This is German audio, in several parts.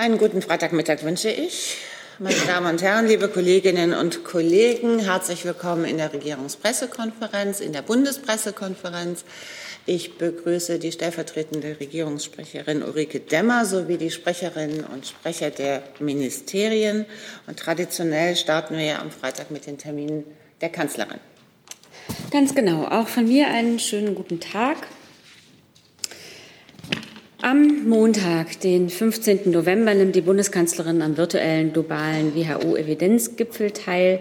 Einen guten Freitagmittag wünsche ich. Meine Damen und Herren, liebe Kolleginnen und Kollegen, herzlich willkommen in der Regierungspressekonferenz, in der Bundespressekonferenz. Ich begrüße die stellvertretende Regierungssprecherin Ulrike Demmer sowie die Sprecherinnen und Sprecher der Ministerien. Und traditionell starten wir ja am Freitag mit den Terminen der Kanzlerin. Ganz genau. Auch von mir einen schönen guten Tag. Am Montag, den 15. November, nimmt die Bundeskanzlerin am virtuellen globalen WHO-Evidenzgipfel teil.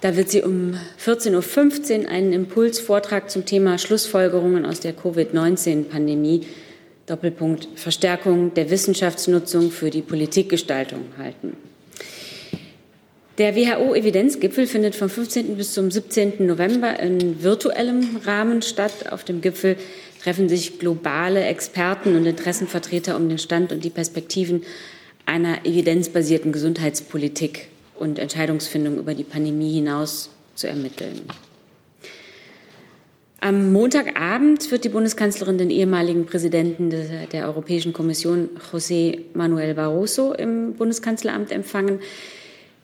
Da wird sie um 14.15 Uhr einen Impulsvortrag zum Thema Schlussfolgerungen aus der Covid-19-Pandemie, Doppelpunkt Verstärkung der Wissenschaftsnutzung für die Politikgestaltung halten. Der WHO-Evidenzgipfel findet vom 15. bis zum 17. November in virtuellem Rahmen statt. Auf dem Gipfel treffen sich globale Experten und Interessenvertreter, um den Stand und die Perspektiven einer evidenzbasierten Gesundheitspolitik und Entscheidungsfindung über die Pandemie hinaus zu ermitteln. Am Montagabend wird die Bundeskanzlerin den ehemaligen Präsidenten der Europäischen Kommission, José Manuel Barroso, im Bundeskanzleramt empfangen.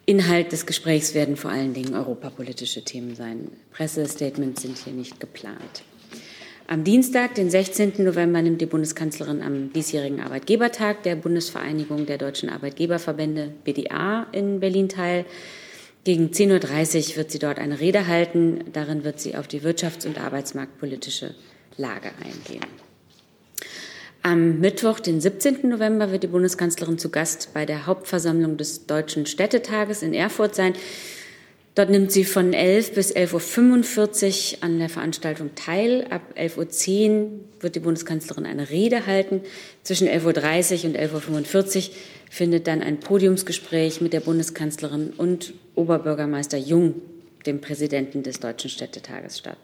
Inhalt des Gesprächs werden vor allen Dingen europapolitische Themen sein. Pressestatements sind hier nicht geplant. Am Dienstag, den 16. November, nimmt die Bundeskanzlerin am diesjährigen Arbeitgebertag der Bundesvereinigung der deutschen Arbeitgeberverbände BDA in Berlin teil. Gegen 10.30 Uhr wird sie dort eine Rede halten. Darin wird sie auf die wirtschafts- und arbeitsmarktpolitische Lage eingehen. Am Mittwoch, den 17. November, wird die Bundeskanzlerin zu Gast bei der Hauptversammlung des Deutschen Städtetages in Erfurt sein. Dort nimmt sie von 11 bis 11.45 Uhr an der Veranstaltung teil. Ab 11.10 Uhr wird die Bundeskanzlerin eine Rede halten. Zwischen 11.30 Uhr und 11.45 Uhr findet dann ein Podiumsgespräch mit der Bundeskanzlerin und Oberbürgermeister Jung, dem Präsidenten des Deutschen Städtetages, statt.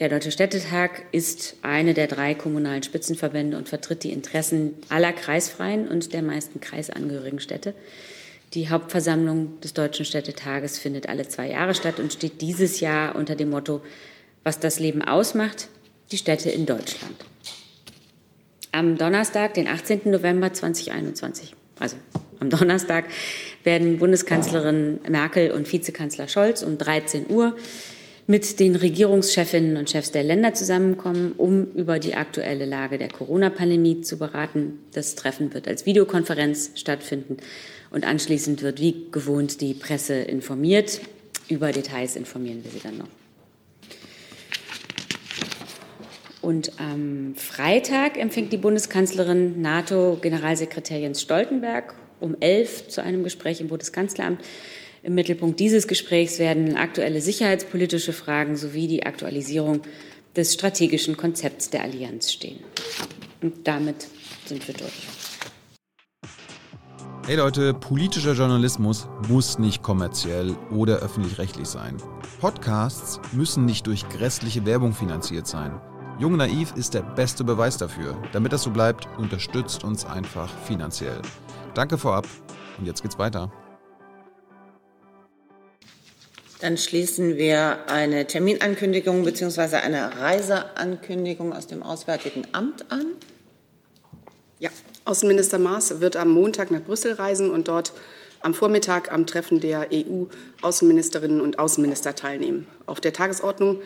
Der Deutsche Städtetag ist eine der drei kommunalen Spitzenverbände und vertritt die Interessen aller kreisfreien und der meisten kreisangehörigen Städte. Die Hauptversammlung des Deutschen Städtetages findet alle zwei Jahre statt und steht dieses Jahr unter dem Motto, was das Leben ausmacht, die Städte in Deutschland. Am Donnerstag, den 18. November 2021, also am Donnerstag, werden Bundeskanzlerin Merkel und Vizekanzler Scholz um 13 Uhr mit den Regierungschefinnen und Chefs der Länder zusammenkommen, um über die aktuelle Lage der Corona-Pandemie zu beraten. Das Treffen wird als Videokonferenz stattfinden und anschließend wird wie gewohnt die Presse informiert. Über Details informieren wir Sie dann noch. Und am Freitag empfängt die Bundeskanzlerin NATO-Generalsekretär Jens Stoltenberg um elf zu einem Gespräch im Bundeskanzleramt. Im Mittelpunkt dieses Gesprächs werden aktuelle sicherheitspolitische Fragen sowie die Aktualisierung des strategischen Konzepts der Allianz stehen. Und damit sind wir durch. Hey Leute, politischer Journalismus muss nicht kommerziell oder öffentlich-rechtlich sein. Podcasts müssen nicht durch grässliche Werbung finanziert sein. Jung Naiv ist der beste Beweis dafür. Damit das so bleibt, unterstützt uns einfach finanziell. Danke vorab und jetzt geht's weiter. Dann schließen wir eine Terminankündigung bzw. eine Reiseankündigung aus dem Auswärtigen Amt an. Ja, Außenminister Maas wird am Montag nach Brüssel reisen und dort am Vormittag am Treffen der EU-Außenministerinnen und Außenminister teilnehmen. Auf der Tagesordnung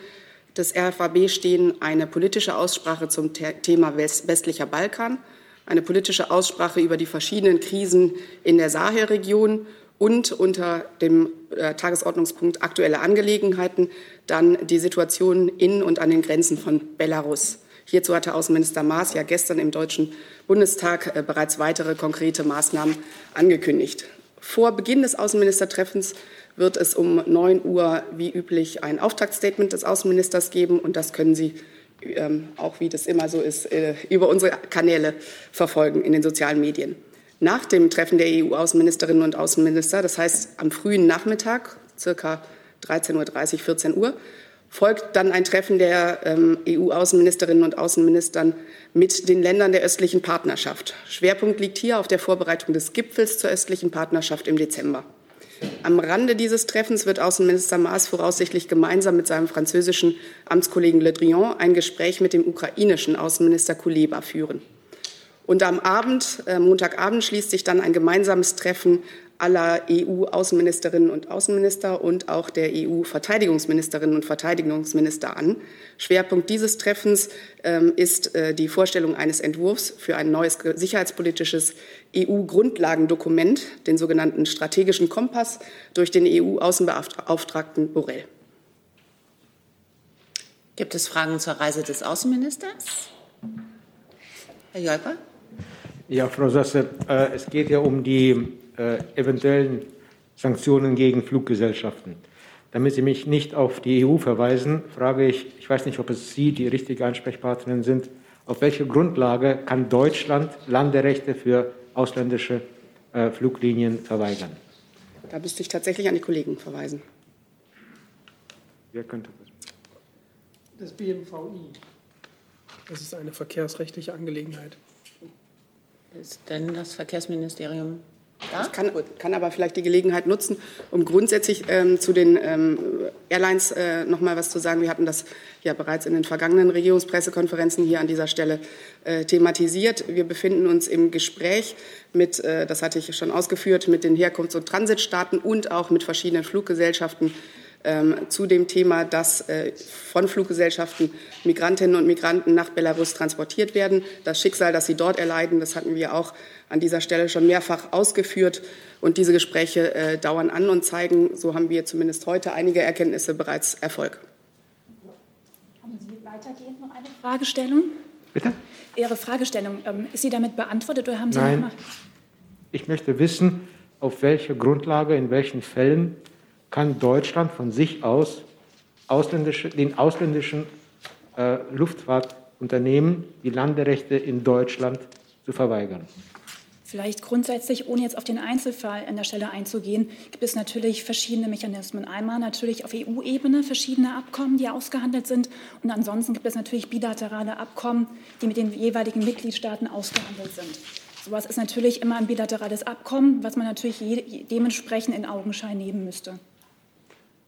des RFAB stehen eine politische Aussprache zum Thema westlicher Balkan, eine politische Aussprache über die verschiedenen Krisen in der Sahelregion und unter dem äh, Tagesordnungspunkt aktuelle Angelegenheiten dann die Situation in und an den Grenzen von Belarus. Hierzu hatte Außenminister Maas ja gestern im Deutschen Bundestag äh, bereits weitere konkrete Maßnahmen angekündigt. Vor Beginn des Außenministertreffens wird es um 9 Uhr wie üblich ein Auftaktstatement des Außenministers geben und das können Sie ähm, auch wie das immer so ist, äh, über unsere Kanäle verfolgen in den sozialen Medien. Nach dem Treffen der EU-Außenministerinnen und Außenminister, das heißt am frühen Nachmittag, circa 13.30 Uhr, 14 Uhr, folgt dann ein Treffen der ähm, EU-Außenministerinnen und Außenministern mit den Ländern der östlichen Partnerschaft. Schwerpunkt liegt hier auf der Vorbereitung des Gipfels zur östlichen Partnerschaft im Dezember. Am Rande dieses Treffens wird Außenminister Maas voraussichtlich gemeinsam mit seinem französischen Amtskollegen Le Drian ein Gespräch mit dem ukrainischen Außenminister Kuleba führen. Und am Abend, äh, Montagabend, schließt sich dann ein gemeinsames Treffen aller EU-Außenministerinnen und Außenminister und auch der EU-Verteidigungsministerinnen und Verteidigungsminister an. Schwerpunkt dieses Treffens ähm, ist äh, die Vorstellung eines Entwurfs für ein neues sicherheitspolitisches EU-Grundlagendokument, den sogenannten strategischen Kompass, durch den EU-Außenbeauftragten Borrell. Gibt es Fragen zur Reise des Außenministers? Herr Jolper? Ja, Frau Sasse, äh, es geht ja um die äh, eventuellen Sanktionen gegen Fluggesellschaften. Damit Sie mich nicht auf die EU verweisen, frage ich, ich weiß nicht, ob es Sie die richtige Ansprechpartnerin sind, auf welche Grundlage kann Deutschland Landerechte für ausländische äh, Fluglinien verweigern? Da müsste ich tatsächlich an die Kollegen verweisen. Wer könnte das? Das BMVI. Das ist eine verkehrsrechtliche Angelegenheit. Ist denn das Verkehrsministerium ja? Ich kann, kann, aber vielleicht die Gelegenheit nutzen, um grundsätzlich ähm, zu den ähm, Airlines äh, noch mal was zu sagen. Wir hatten das ja bereits in den vergangenen Regierungspressekonferenzen hier an dieser Stelle äh, thematisiert. Wir befinden uns im Gespräch mit, äh, das hatte ich schon ausgeführt, mit den Herkunfts- und Transitstaaten und auch mit verschiedenen Fluggesellschaften zu dem Thema, dass äh, von Fluggesellschaften Migrantinnen und Migranten nach Belarus transportiert werden. Das Schicksal, das sie dort erleiden, das hatten wir auch an dieser Stelle schon mehrfach ausgeführt. Und diese Gespräche äh, dauern an und zeigen, so haben wir zumindest heute einige Erkenntnisse bereits Erfolg. Haben Sie weitergehend noch eine Fragestellung? Bitte? Ihre Fragestellung, ähm, ist sie damit beantwortet oder haben Sie Nein. noch mal? Ich möchte wissen, auf welcher Grundlage, in welchen Fällen kann Deutschland von sich aus ausländische, den ausländischen äh, Luftfahrtunternehmen die Landerechte in Deutschland zu verweigern. Vielleicht grundsätzlich, ohne jetzt auf den Einzelfall an der Stelle einzugehen, gibt es natürlich verschiedene Mechanismen. Einmal natürlich auf EU-Ebene verschiedene Abkommen, die ausgehandelt sind. Und ansonsten gibt es natürlich bilaterale Abkommen, die mit den jeweiligen Mitgliedstaaten ausgehandelt sind. Sowas ist natürlich immer ein bilaterales Abkommen, was man natürlich dementsprechend in Augenschein nehmen müsste.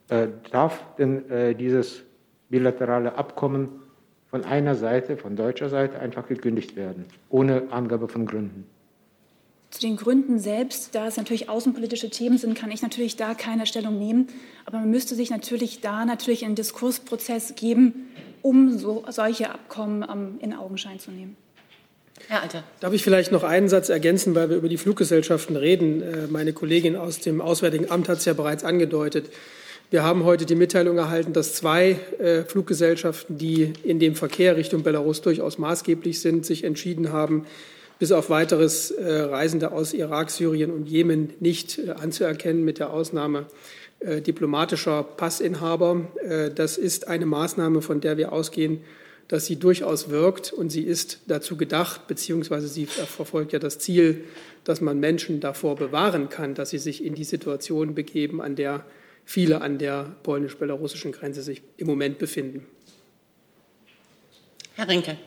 Äh, darf denn äh, dieses bilaterale Abkommen von einer Seite, von deutscher Seite, einfach gekündigt werden, ohne Angabe von Gründen? Zu den Gründen selbst, da es natürlich außenpolitische Themen sind, kann ich natürlich da keine Stellung nehmen. Aber man müsste sich natürlich da natürlich einen Diskursprozess geben, um so, solche Abkommen ähm, in Augenschein zu nehmen. Herr Alter. Darf ich vielleicht noch einen Satz ergänzen, weil wir über die Fluggesellschaften reden? Äh, meine Kollegin aus dem Auswärtigen Amt hat es ja bereits angedeutet. Wir haben heute die Mitteilung erhalten, dass zwei äh, Fluggesellschaften, die in dem Verkehr Richtung Belarus durchaus maßgeblich sind, sich entschieden haben, bis auf weiteres äh, Reisende aus Irak, Syrien und Jemen nicht äh, anzuerkennen, mit der Ausnahme äh, diplomatischer Passinhaber. Äh, das ist eine Maßnahme, von der wir ausgehen, dass sie durchaus wirkt und sie ist dazu gedacht, beziehungsweise sie verfolgt ja das Ziel, dass man Menschen davor bewahren kann, dass sie sich in die Situation begeben, an der viele an der polnisch-belarussischen Grenze sich im Moment befinden. Herr Rinke.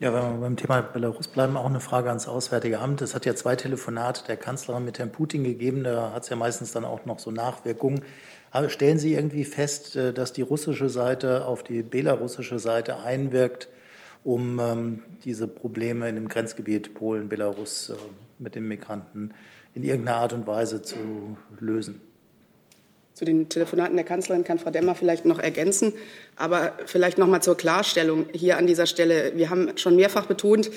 Ja, wenn wir beim Thema Belarus bleiben, auch eine Frage ans Auswärtige Amt. Es hat ja zwei Telefonate der Kanzlerin mit Herrn Putin gegeben. Da hat es ja meistens dann auch noch so Nachwirkungen. Aber stellen Sie irgendwie fest, äh, dass die russische Seite auf die belarussische Seite einwirkt, um ähm, diese Probleme in dem Grenzgebiet Polen-Belarus äh, mit den Migranten in irgendeiner Art und Weise zu lösen? Zu den Telefonaten der Kanzlerin kann Frau Demmer vielleicht noch ergänzen. Aber vielleicht noch mal zur Klarstellung hier an dieser Stelle. Wir haben schon mehrfach betont,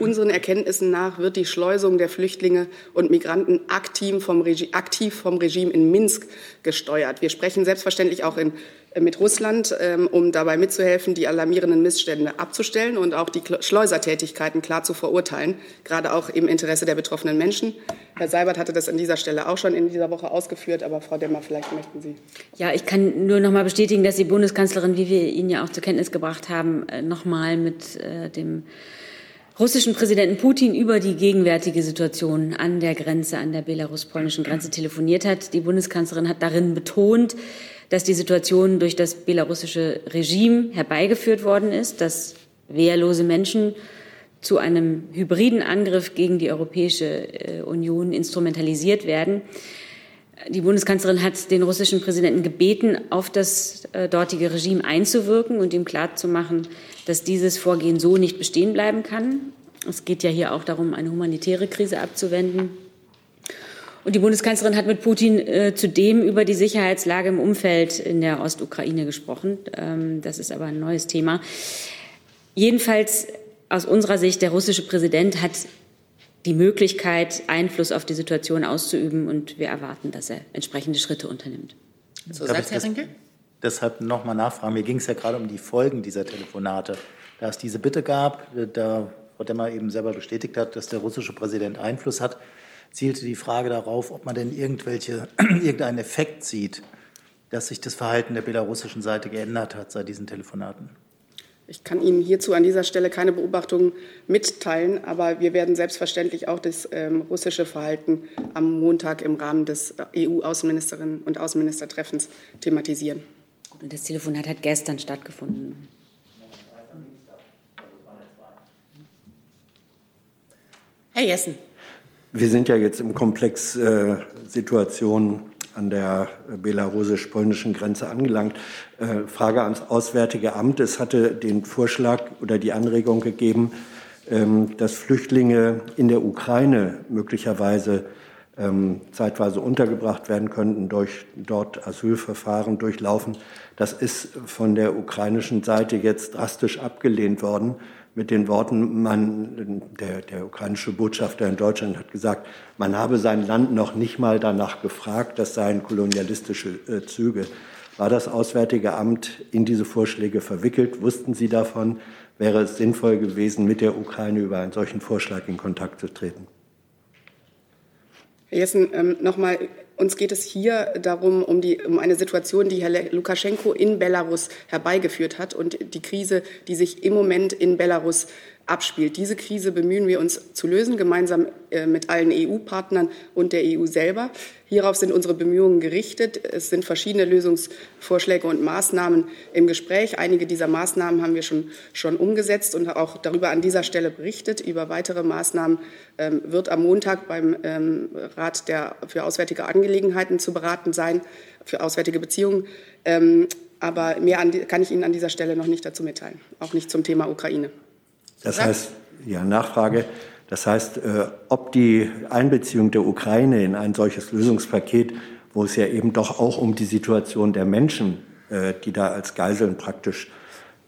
Unseren Erkenntnissen nach wird die Schleusung der Flüchtlinge und Migranten aktiv vom, Regime, aktiv vom Regime in Minsk gesteuert. Wir sprechen selbstverständlich auch in, äh, mit Russland, ähm, um dabei mitzuhelfen, die alarmierenden Missstände abzustellen und auch die Schleusertätigkeiten klar zu verurteilen, gerade auch im Interesse der betroffenen Menschen. Herr Seibert hatte das an dieser Stelle auch schon in dieser Woche ausgeführt, aber Frau Demmer, vielleicht möchten Sie. Ja, ich kann nur noch mal bestätigen, dass die Bundeskanzlerin, wie wir Ihnen ja auch zur Kenntnis gebracht haben, äh, noch mal mit äh, dem russischen Präsidenten Putin über die gegenwärtige Situation an der Grenze, an der belarus-polnischen Grenze telefoniert hat. Die Bundeskanzlerin hat darin betont, dass die Situation durch das belarussische Regime herbeigeführt worden ist, dass wehrlose Menschen zu einem hybriden Angriff gegen die Europäische äh, Union instrumentalisiert werden. Die Bundeskanzlerin hat den russischen Präsidenten gebeten, auf das äh, dortige Regime einzuwirken und ihm klarzumachen, dass dieses Vorgehen so nicht bestehen bleiben kann. Es geht ja hier auch darum, eine humanitäre Krise abzuwenden. Und die Bundeskanzlerin hat mit Putin äh, zudem über die Sicherheitslage im Umfeld in der Ostukraine gesprochen. Ähm, das ist aber ein neues Thema. Jedenfalls aus unserer Sicht, der russische Präsident hat die Möglichkeit, Einfluss auf die Situation auszuüben. Und wir erwarten, dass er entsprechende Schritte unternimmt. Zusatz, Herr Rinke? Deshalb noch mal nachfragen. Mir ging es ja gerade um die Folgen dieser Telefonate. Da es diese Bitte gab, da Frau Demmer eben selber bestätigt hat, dass der russische Präsident Einfluss hat, zielte die Frage darauf, ob man denn irgendwelche, irgendeinen Effekt sieht, dass sich das Verhalten der belarussischen Seite geändert hat seit diesen Telefonaten. Ich kann Ihnen hierzu an dieser Stelle keine Beobachtungen mitteilen, aber wir werden selbstverständlich auch das ähm, russische Verhalten am Montag im Rahmen des EU-Außenministerinnen und Außenministertreffens thematisieren. Und das Telefonat hat gestern stattgefunden. Herr Jessen. Wir sind ja jetzt im Komplex äh, Situation an der belarussisch-polnischen Grenze angelangt. Äh, Frage ans Auswärtige Amt. Es hatte den Vorschlag oder die Anregung gegeben, ähm, dass Flüchtlinge in der Ukraine möglicherweise ähm, zeitweise untergebracht werden könnten, durch dort Asylverfahren durchlaufen. Das ist von der ukrainischen Seite jetzt drastisch abgelehnt worden mit den Worten, man, der, der ukrainische Botschafter in Deutschland hat gesagt, man habe sein Land noch nicht mal danach gefragt, das seien kolonialistische äh, Züge. War das Auswärtige Amt in diese Vorschläge verwickelt? Wussten Sie davon? Wäre es sinnvoll gewesen, mit der Ukraine über einen solchen Vorschlag in Kontakt zu treten? Herr Jessen, ähm, nochmal uns geht es hier darum, um, die, um eine Situation, die Herr Lukaschenko in Belarus herbeigeführt hat und die Krise, die sich im Moment in Belarus abspielt. Diese Krise bemühen wir uns zu lösen, gemeinsam äh, mit allen EU-Partnern und der EU selber. Hierauf sind unsere Bemühungen gerichtet. Es sind verschiedene Lösungsvorschläge und Maßnahmen im Gespräch. Einige dieser Maßnahmen haben wir schon, schon umgesetzt und auch darüber an dieser Stelle berichtet. Über weitere Maßnahmen ähm, wird am Montag beim ähm, Rat der, für Auswärtige Angelegenheiten zu beraten sein, für Auswärtige Beziehungen. Ähm, aber mehr an, kann ich Ihnen an dieser Stelle noch nicht dazu mitteilen, auch nicht zum Thema Ukraine. Das heißt, ja, Nachfrage. Das heißt, äh, ob die Einbeziehung der Ukraine in ein solches Lösungspaket, wo es ja eben doch auch um die Situation der Menschen, äh, die da als Geiseln praktisch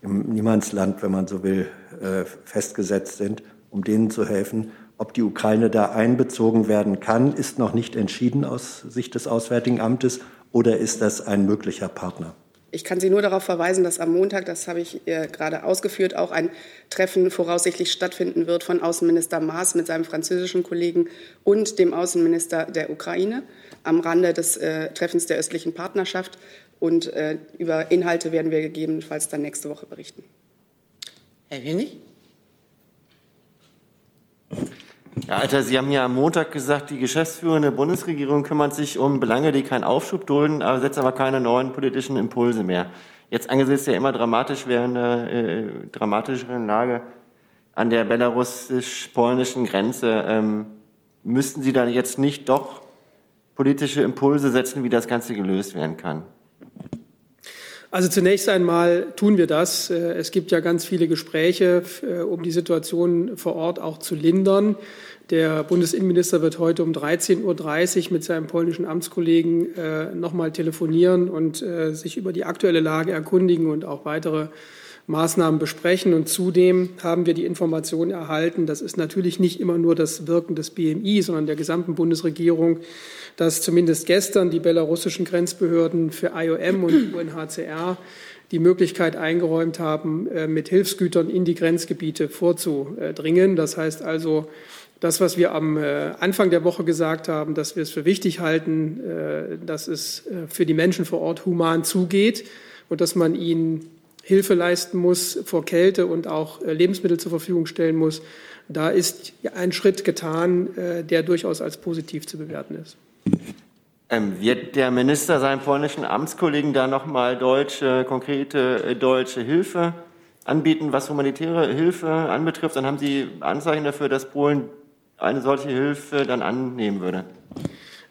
im Niemandsland, wenn man so will, äh, festgesetzt sind, um denen zu helfen, ob die Ukraine da einbezogen werden kann, ist noch nicht entschieden aus Sicht des Auswärtigen Amtes oder ist das ein möglicher Partner? Ich kann Sie nur darauf verweisen, dass am Montag, das habe ich äh, gerade ausgeführt, auch ein Treffen voraussichtlich stattfinden wird von Außenminister Maas mit seinem französischen Kollegen und dem Außenminister der Ukraine am Rande des äh, Treffens der östlichen Partnerschaft. Und äh, über Inhalte werden wir gegebenenfalls dann nächste Woche berichten. Herr Winnig? Ja, Alter, Sie haben ja am Montag gesagt, die geschäftsführende Bundesregierung kümmert sich um Belange, die keinen Aufschub dulden, aber setzt aber keine neuen politischen Impulse mehr. Jetzt angesichts der immer dramatisch werdenden, äh, dramatischeren Lage an der belarussisch-polnischen Grenze, ähm, müssten Sie da jetzt nicht doch politische Impulse setzen, wie das Ganze gelöst werden kann? Also zunächst einmal tun wir das. Äh, es gibt ja ganz viele Gespräche, äh, um die Situation vor Ort auch zu lindern. Der Bundesinnenminister wird heute um 13.30 Uhr mit seinem polnischen Amtskollegen äh, nochmal telefonieren und sich über die aktuelle Lage erkundigen und auch weitere Maßnahmen besprechen. Und zudem haben wir die Information erhalten, das ist natürlich nicht immer nur das Wirken des BMI, sondern der gesamten Bundesregierung, dass zumindest gestern die belarussischen Grenzbehörden für IOM und UNHCR die Möglichkeit eingeräumt haben, äh, mit Hilfsgütern in die Grenzgebiete vorzudringen. Das heißt also, das, was wir am äh, Anfang der Woche gesagt haben, dass wir es für wichtig halten, äh, dass es für die Menschen vor Ort human zugeht und dass man ihnen Hilfe leisten muss vor Kälte und auch Lebensmittel zur Verfügung stellen muss, da ist ein Schritt getan, der durchaus als positiv zu bewerten ist. Ähm, wird der Minister seinen polnischen Amtskollegen da nochmal deutsche, konkrete äh, deutsche Hilfe anbieten, was humanitäre Hilfe anbetrifft? Dann haben Sie Anzeichen dafür, dass Polen eine solche Hilfe dann annehmen würde.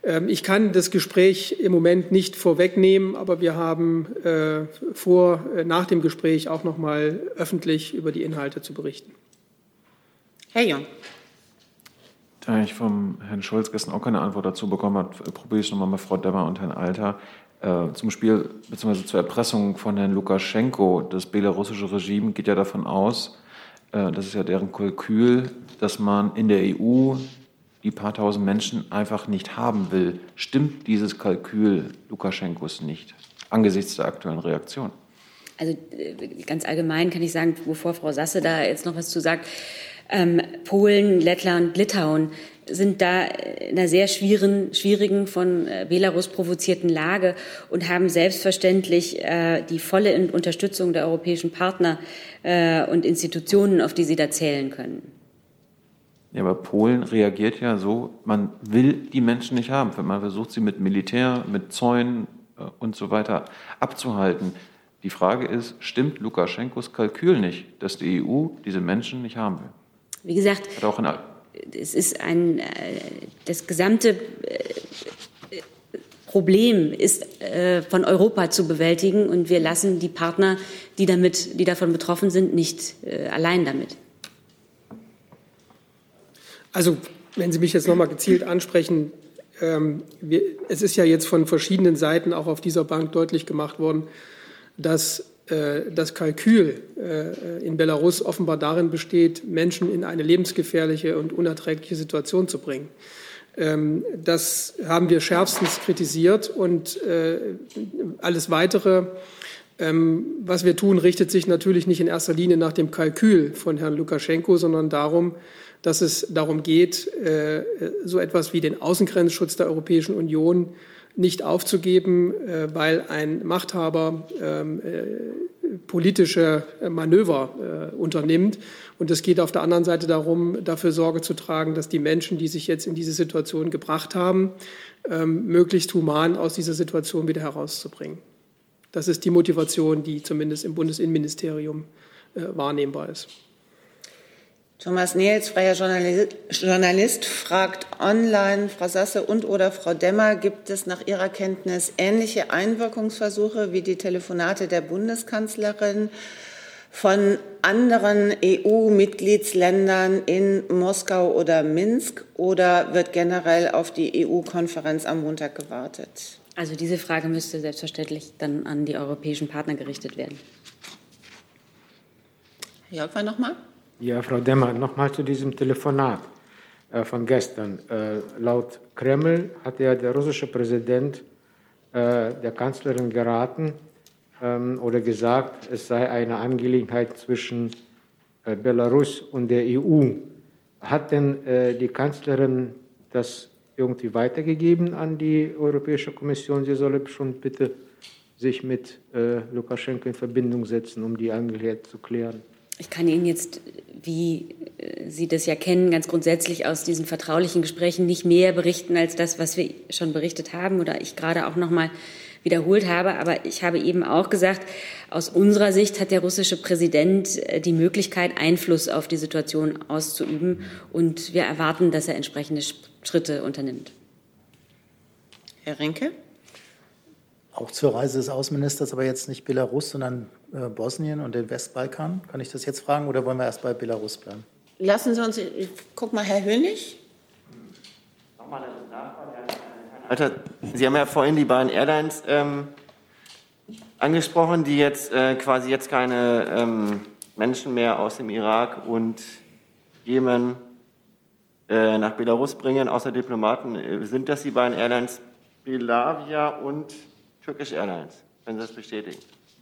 Ähm, ich kann das Gespräch im Moment nicht vorwegnehmen, aber wir haben äh, vor, äh, nach dem Gespräch auch noch mal öffentlich über die Inhalte zu berichten. Herr Jung. Da ich vom Herrn Scholz gestern auch keine Antwort dazu bekommen habe, probiere ich es nochmal mit Frau Demmer und Herrn Alter. Äh, zum Spiel bzw. zur Erpressung von Herrn Lukaschenko. Das belarussische Regime geht ja davon aus, äh, das ist ja deren Kalkül, dass man in der EU die paar tausend Menschen einfach nicht haben will. Stimmt dieses Kalkül Lukaschenkos nicht angesichts der aktuellen Reaktion? Also äh, ganz allgemein kann ich sagen, bevor Frau Sasse da jetzt noch was zu sagt, ähm, Polen, Lettland, Litauen sind da in einer sehr schwierigen, schwierigen von äh, Belarus provozierten Lage und haben selbstverständlich äh, die volle Unterstützung der europäischen Partner äh, und Institutionen, auf die sie da zählen können. Ja, aber Polen reagiert ja so, man will die Menschen nicht haben. Man versucht sie mit Militär, mit Zäunen äh, und so weiter abzuhalten. Die Frage ist, stimmt Lukaschenkos Kalkül nicht, dass die EU diese Menschen nicht haben will? Wie gesagt, Hat auch es ist ein, äh, das gesamte äh, Problem ist von Europa zu bewältigen und wir lassen die Partner, die, damit, die davon betroffen sind, nicht allein damit. Also, wenn Sie mich jetzt noch mal gezielt ansprechen, ähm, wir, es ist ja jetzt von verschiedenen Seiten auch auf dieser Bank deutlich gemacht worden, dass äh, das Kalkül äh, in Belarus offenbar darin besteht, Menschen in eine lebensgefährliche und unerträgliche Situation zu bringen. Ähm, das haben wir schärfstens kritisiert und äh, alles Weitere, ähm, was wir tun, richtet sich natürlich nicht in erster Linie nach dem Kalkül von Herrn Lukaschenko, sondern darum, dass es darum geht, so etwas wie den Außengrenzschutz der Europäischen Union nicht aufzugeben, äh, weil ein Machthaber ähm, äh, politische Manöver äh, unternimmt. Und es geht auf der anderen Seite darum, dafür Sorge zu tragen, dass die Menschen, die sich jetzt in diese Situation gebracht haben, ähm, möglichst human aus dieser Situation wieder herauszubringen. Das ist die Motivation, die zumindest im Bundesinnenministerium wahrnehmbar ist. Thomas Nils, freier Journalist, fragt online, Frau Sasse und oder Frau Demmer, gibt es nach Ihrer Kenntnis ähnliche Einwirkungsversuche wie die Telefonate der Bundeskanzlerin von anderen EU-Mitgliedsländern in Moskau oder Minsk oder wird generell auf die EU-Konferenz am Montag gewartet? Also diese Frage müsste selbstverständlich dann an die europäischen Partner gerichtet werden. Herr Jolfer nochmal. Ja, Frau Demmer, nochmal zu diesem Telefonat äh, von gestern. Äh, laut Kreml hat ja der russische Präsident äh, der Kanzlerin geraten ähm, oder gesagt, es sei eine Angelegenheit zwischen Belarus und der EU. Hat denn die Kanzlerin das irgendwie weitergegeben an die Europäische Kommission? Sie solle schon bitte sich mit Lukaschenko in Verbindung setzen, um die Angelegenheit zu klären. Ich kann Ihnen jetzt, wie äh, Sie das ja kennen, ganz grundsätzlich aus diesen vertraulichen Gesprächen nicht mehr berichten als das, was wir schon berichtet haben oder ich gerade auch noch mal wiederholt habe. Aber ich habe eben auch gesagt, aus unserer Sicht hat der russische Präsident äh, die Möglichkeit, Einfluss auf die Situation auszuüben. Und wir erwarten, dass er entsprechende Schritte unternimmt. Herr Rinke? Auch zur Reise des Außenministers, aber jetzt nicht Belarus, sondern äh, Bosnien und den Westbalkan? Kann ich das jetzt fragen oder wollen wir erst bei Belarus bleiben? Lassen Sie uns, guck mal, Herr Hönig. Nochmal eine Nachfrage. Alter, Sie haben ja vorhin die beiden Airlines ähm, angesprochen, die jetzt äh, quasi jetzt keine ähm, Menschen mehr aus dem Irak und Jemen äh, nach Belarus bringen, außer Diplomaten. Äh, sind das die beiden Airlines Belavia und Turkish Airlines? Können Sie das bestätigen?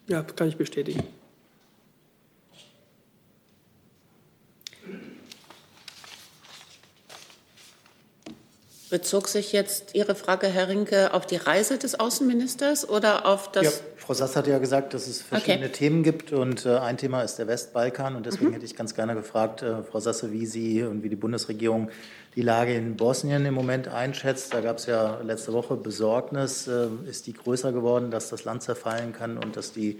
Ja, kann ich bestätigen. Bezog sich jetzt Ihre Frage, Herr Rinke, auf die Reise des Außenministers oder auf das? Ja, Frau Sass hat ja gesagt, dass es verschiedene okay. Themen gibt und äh, ein Thema ist der Westbalkan und deswegen mhm. hätte ich ganz gerne gefragt, äh, Frau Sasse, wie Sie und wie die Bundesregierung die Lage in Bosnien im Moment einschätzt. Da gab es ja letzte Woche Besorgnis. Äh, ist die größer geworden, dass das Land zerfallen kann und dass die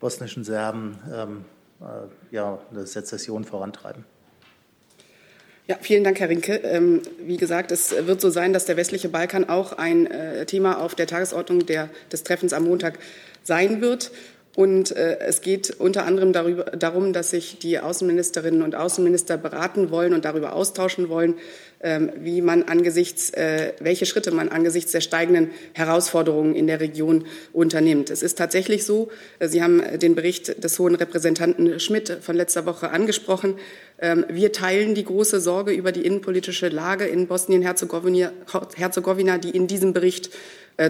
bosnischen Serben ähm, äh, ja, eine Sezession vorantreiben. Ja, vielen Dank, Herr Rinke. Ähm, wie gesagt, es wird so sein, dass der westliche Balkan auch ein äh, Thema auf der Tagesordnung der, des Treffens am Montag sein wird. Und äh, es geht unter anderem darüber, darum, dass sich die Außenministerinnen und Außenminister beraten wollen und darüber austauschen wollen, ähm, wie man angesichts, äh, welche Schritte man angesichts der steigenden Herausforderungen in der Region unternimmt. Es ist tatsächlich so, äh, Sie haben den Bericht des Hohen Repräsentanten Schmidt von letzter Woche angesprochen. Ähm, wir teilen die große Sorge über die innenpolitische Lage in Bosnien-Herzegowina, die in diesem Bericht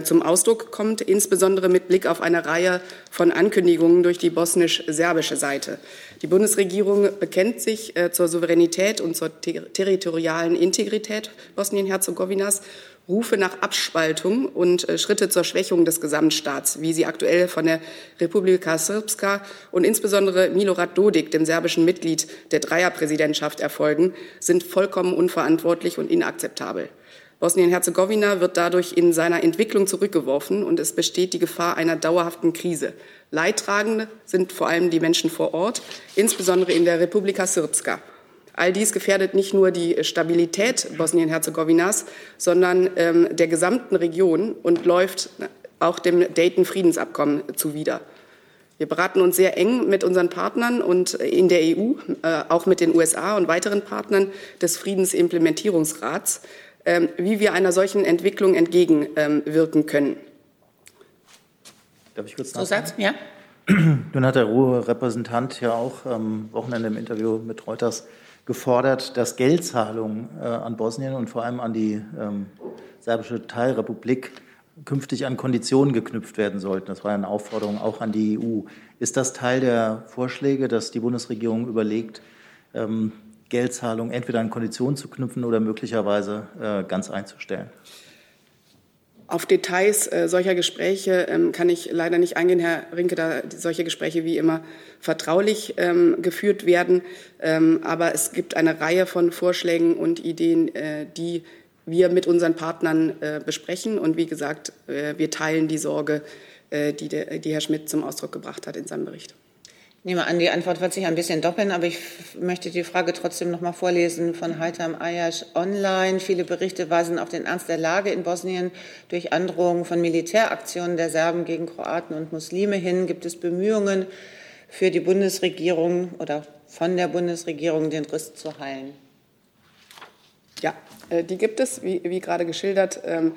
zum Ausdruck kommt, insbesondere mit Blick auf eine Reihe von Ankündigungen durch die bosnisch-serbische Seite. Die Bundesregierung bekennt sich äh, zur Souveränität und zur ter territorialen Integrität Bosnien-Herzegowinas, Rufe nach Abspaltung und äh, Schritte zur Schwächung des Gesamtstaats, wie sie aktuell von der Republika Srpska und insbesondere Milorad Dodik, dem serbischen Mitglied der Dreierpräsidentschaft, erfolgen, sind vollkommen unverantwortlich und inakzeptabel. Bosnien-Herzegowina wird dadurch in seiner Entwicklung zurückgeworfen und es besteht die Gefahr einer dauerhaften Krise. Leidtragende sind vor allem die Menschen vor Ort, insbesondere in der Republika Srpska. All dies gefährdet nicht nur die Stabilität Bosnien-Herzegowinas, sondern ähm, der gesamten Region und läuft auch dem Dayton-Friedensabkommen zuwider. Wir beraten uns sehr eng mit unseren Partnern und in der EU, äh, auch mit den USA und weiteren Partnern des Friedensimplementierungsrats. Ähm, wie wir einer solchen Entwicklung entgegenwirken können. Darf ich kurz nachfragen? Ja. Nun hat der Ruhe-Repräsentant ja auch am Wochenende im Interview mit Reuters gefordert, dass Geldzahlungen äh, an Bosnien und vor allem an die ähm, serbische Teilrepublik künftig an Konditionen geknüpft werden sollten. Das war eine Aufforderung auch an die EU. Ist das Teil der Vorschläge, dass die Bundesregierung überlegt, Geldzahlungen entweder an Konditionen zu knüpfen oder möglicherweise äh, ganz einzustellen? Auf Details äh, solcher Gespräche ähm, kann ich leider nicht eingehen, Herr Rinke, da solche Gespräche wie immer vertraulich ähm, geführt werden. Ähm, aber es gibt eine Reihe von Vorschlägen und Ideen, äh, die wir mit unseren Partnern äh, besprechen. Und wie gesagt, äh, wir teilen die Sorge, äh, die, der, die Herr Schmidt zum Ausdruck gebracht hat in seinem Bericht nehme an, die Antwort wird sich ein bisschen doppeln, aber ich möchte die Frage trotzdem noch mal vorlesen von Heitam Ayash online. Viele Berichte weisen auf den Ernst der Lage in Bosnien durch Androhungen von Militäraktionen der Serben gegen Kroaten und Muslime hin. Gibt es Bemühungen für die Bundesregierung oder von der Bundesregierung, den Riss zu heilen? Ja, äh, die gibt es, wie, wie gerade geschildert. Ähm,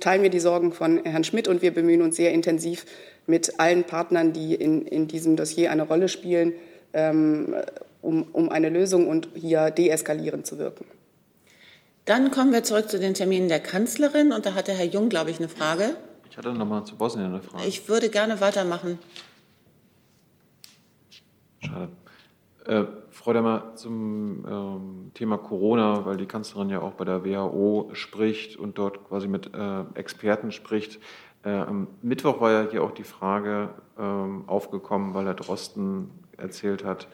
teilen wir die Sorgen von Herrn Schmidt und wir bemühen uns sehr intensiv, mit allen Partnern, die in, in diesem Dossier eine Rolle spielen, ähm, um, um eine Lösung und hier deeskalierend zu wirken. Dann kommen wir zurück zu den Terminen der Kanzlerin. Und da hatte Herr Jung, glaube ich, eine Frage. Ich hatte noch mal zu Bosnien eine Frage. Ich würde gerne weitermachen. Schade. Äh, Frau Demmer, zum ähm, Thema Corona, weil die Kanzlerin ja auch bei der WHO spricht und dort quasi mit äh, Experten spricht. Äh, am Mittwoch war ja hier auch die Frage ähm, aufgekommen, weil Herr Drosten erzählt hat,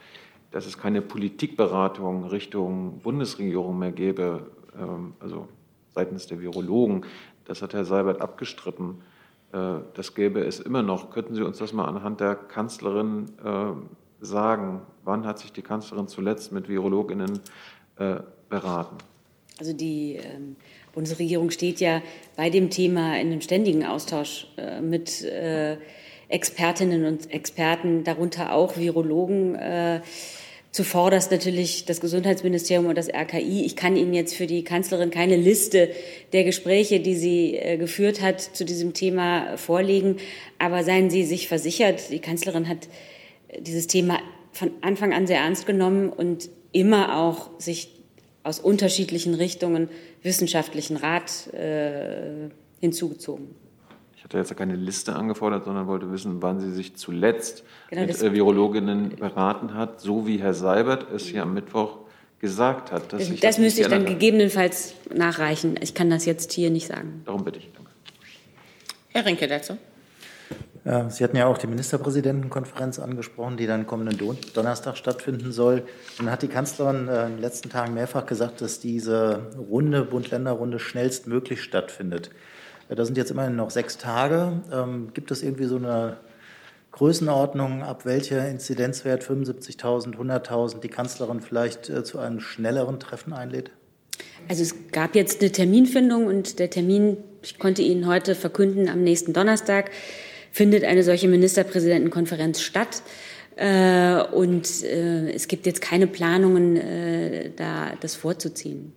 dass es keine Politikberatung Richtung Bundesregierung mehr gäbe, ähm, also seitens der Virologen. Das hat Herr Seibert abgestritten. Äh, das gäbe es immer noch. Könnten Sie uns das mal anhand der Kanzlerin äh, sagen? Wann hat sich die Kanzlerin zuletzt mit Virologinnen äh, beraten? Also die ähm, Bundesregierung steht ja bei dem Thema in einem ständigen Austausch äh, mit äh, Expertinnen und Experten, darunter auch Virologen. Äh, zuvorderst natürlich das Gesundheitsministerium und das RKI. Ich kann Ihnen jetzt für die Kanzlerin keine Liste der Gespräche, die sie äh, geführt hat, zu diesem Thema vorlegen. Aber seien Sie sich versichert, die Kanzlerin hat dieses Thema von Anfang an sehr ernst genommen und immer auch sich aus unterschiedlichen Richtungen wissenschaftlichen Rat äh, hinzugezogen. Ich hatte jetzt keine Liste angefordert, sondern wollte wissen, wann sie sich zuletzt genau, mit äh, Virologinnen beraten hat, so wie Herr Seibert es hier am Mittwoch gesagt hat. das, das müsste ich dann gegebenenfalls nachreichen. Ich kann das jetzt hier nicht sagen. Darum bitte ich. Danke. Herr Rinke dazu. Sie hatten ja auch die Ministerpräsidentenkonferenz angesprochen, die dann kommenden Donnerstag stattfinden soll. Und hat die Kanzlerin äh, in den letzten Tagen mehrfach gesagt, dass diese Runde, Bund-Länder-Runde, schnellstmöglich stattfindet. Äh, da sind jetzt immerhin noch sechs Tage. Ähm, gibt es irgendwie so eine Größenordnung, ab welcher Inzidenzwert 75.000, 100.000 die Kanzlerin vielleicht äh, zu einem schnelleren Treffen einlädt? Also es gab jetzt eine Terminfindung und der Termin, ich konnte Ihnen heute verkünden, am nächsten Donnerstag findet eine solche Ministerpräsidentenkonferenz statt. Äh, und äh, es gibt jetzt keine Planungen, äh, da das vorzuziehen.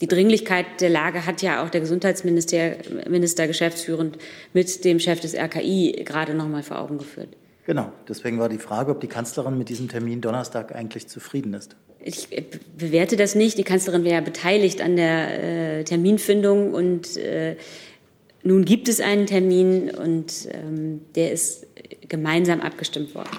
Die Dringlichkeit der Lage hat ja auch der Gesundheitsminister Minister geschäftsführend mit dem Chef des RKI gerade noch mal vor Augen geführt. Genau, deswegen war die Frage, ob die Kanzlerin mit diesem Termin Donnerstag eigentlich zufrieden ist. Ich bewerte das nicht. Die Kanzlerin wäre ja beteiligt an der äh, Terminfindung und äh, nun gibt es einen Termin und ähm, der ist gemeinsam abgestimmt worden.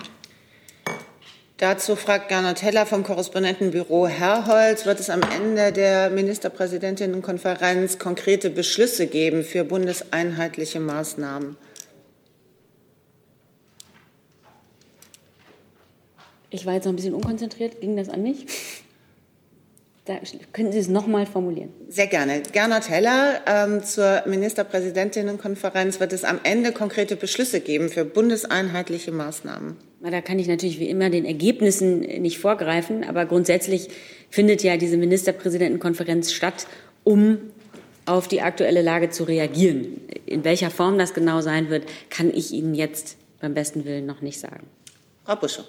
Dazu fragt Gernot Heller vom Korrespondentenbüro Herrholz, wird es am Ende der Ministerpräsidentinnenkonferenz konkrete Beschlüsse geben für bundeseinheitliche Maßnahmen? Ich war jetzt noch ein bisschen unkonzentriert. Ging das an mich? Da können Sie es noch mal formulieren. Sehr gerne. Gernot Heller, ähm, zur Ministerpräsidentinnenkonferenz wird es am Ende konkrete Beschlüsse geben für bundeseinheitliche Maßnahmen. Da kann ich natürlich wie immer den Ergebnissen nicht vorgreifen, aber grundsätzlich findet ja diese Ministerpräsidentenkonferenz statt, um auf die aktuelle Lage zu reagieren. In welcher Form das genau sein wird, kann ich Ihnen jetzt beim besten Willen noch nicht sagen. Frau Buschow.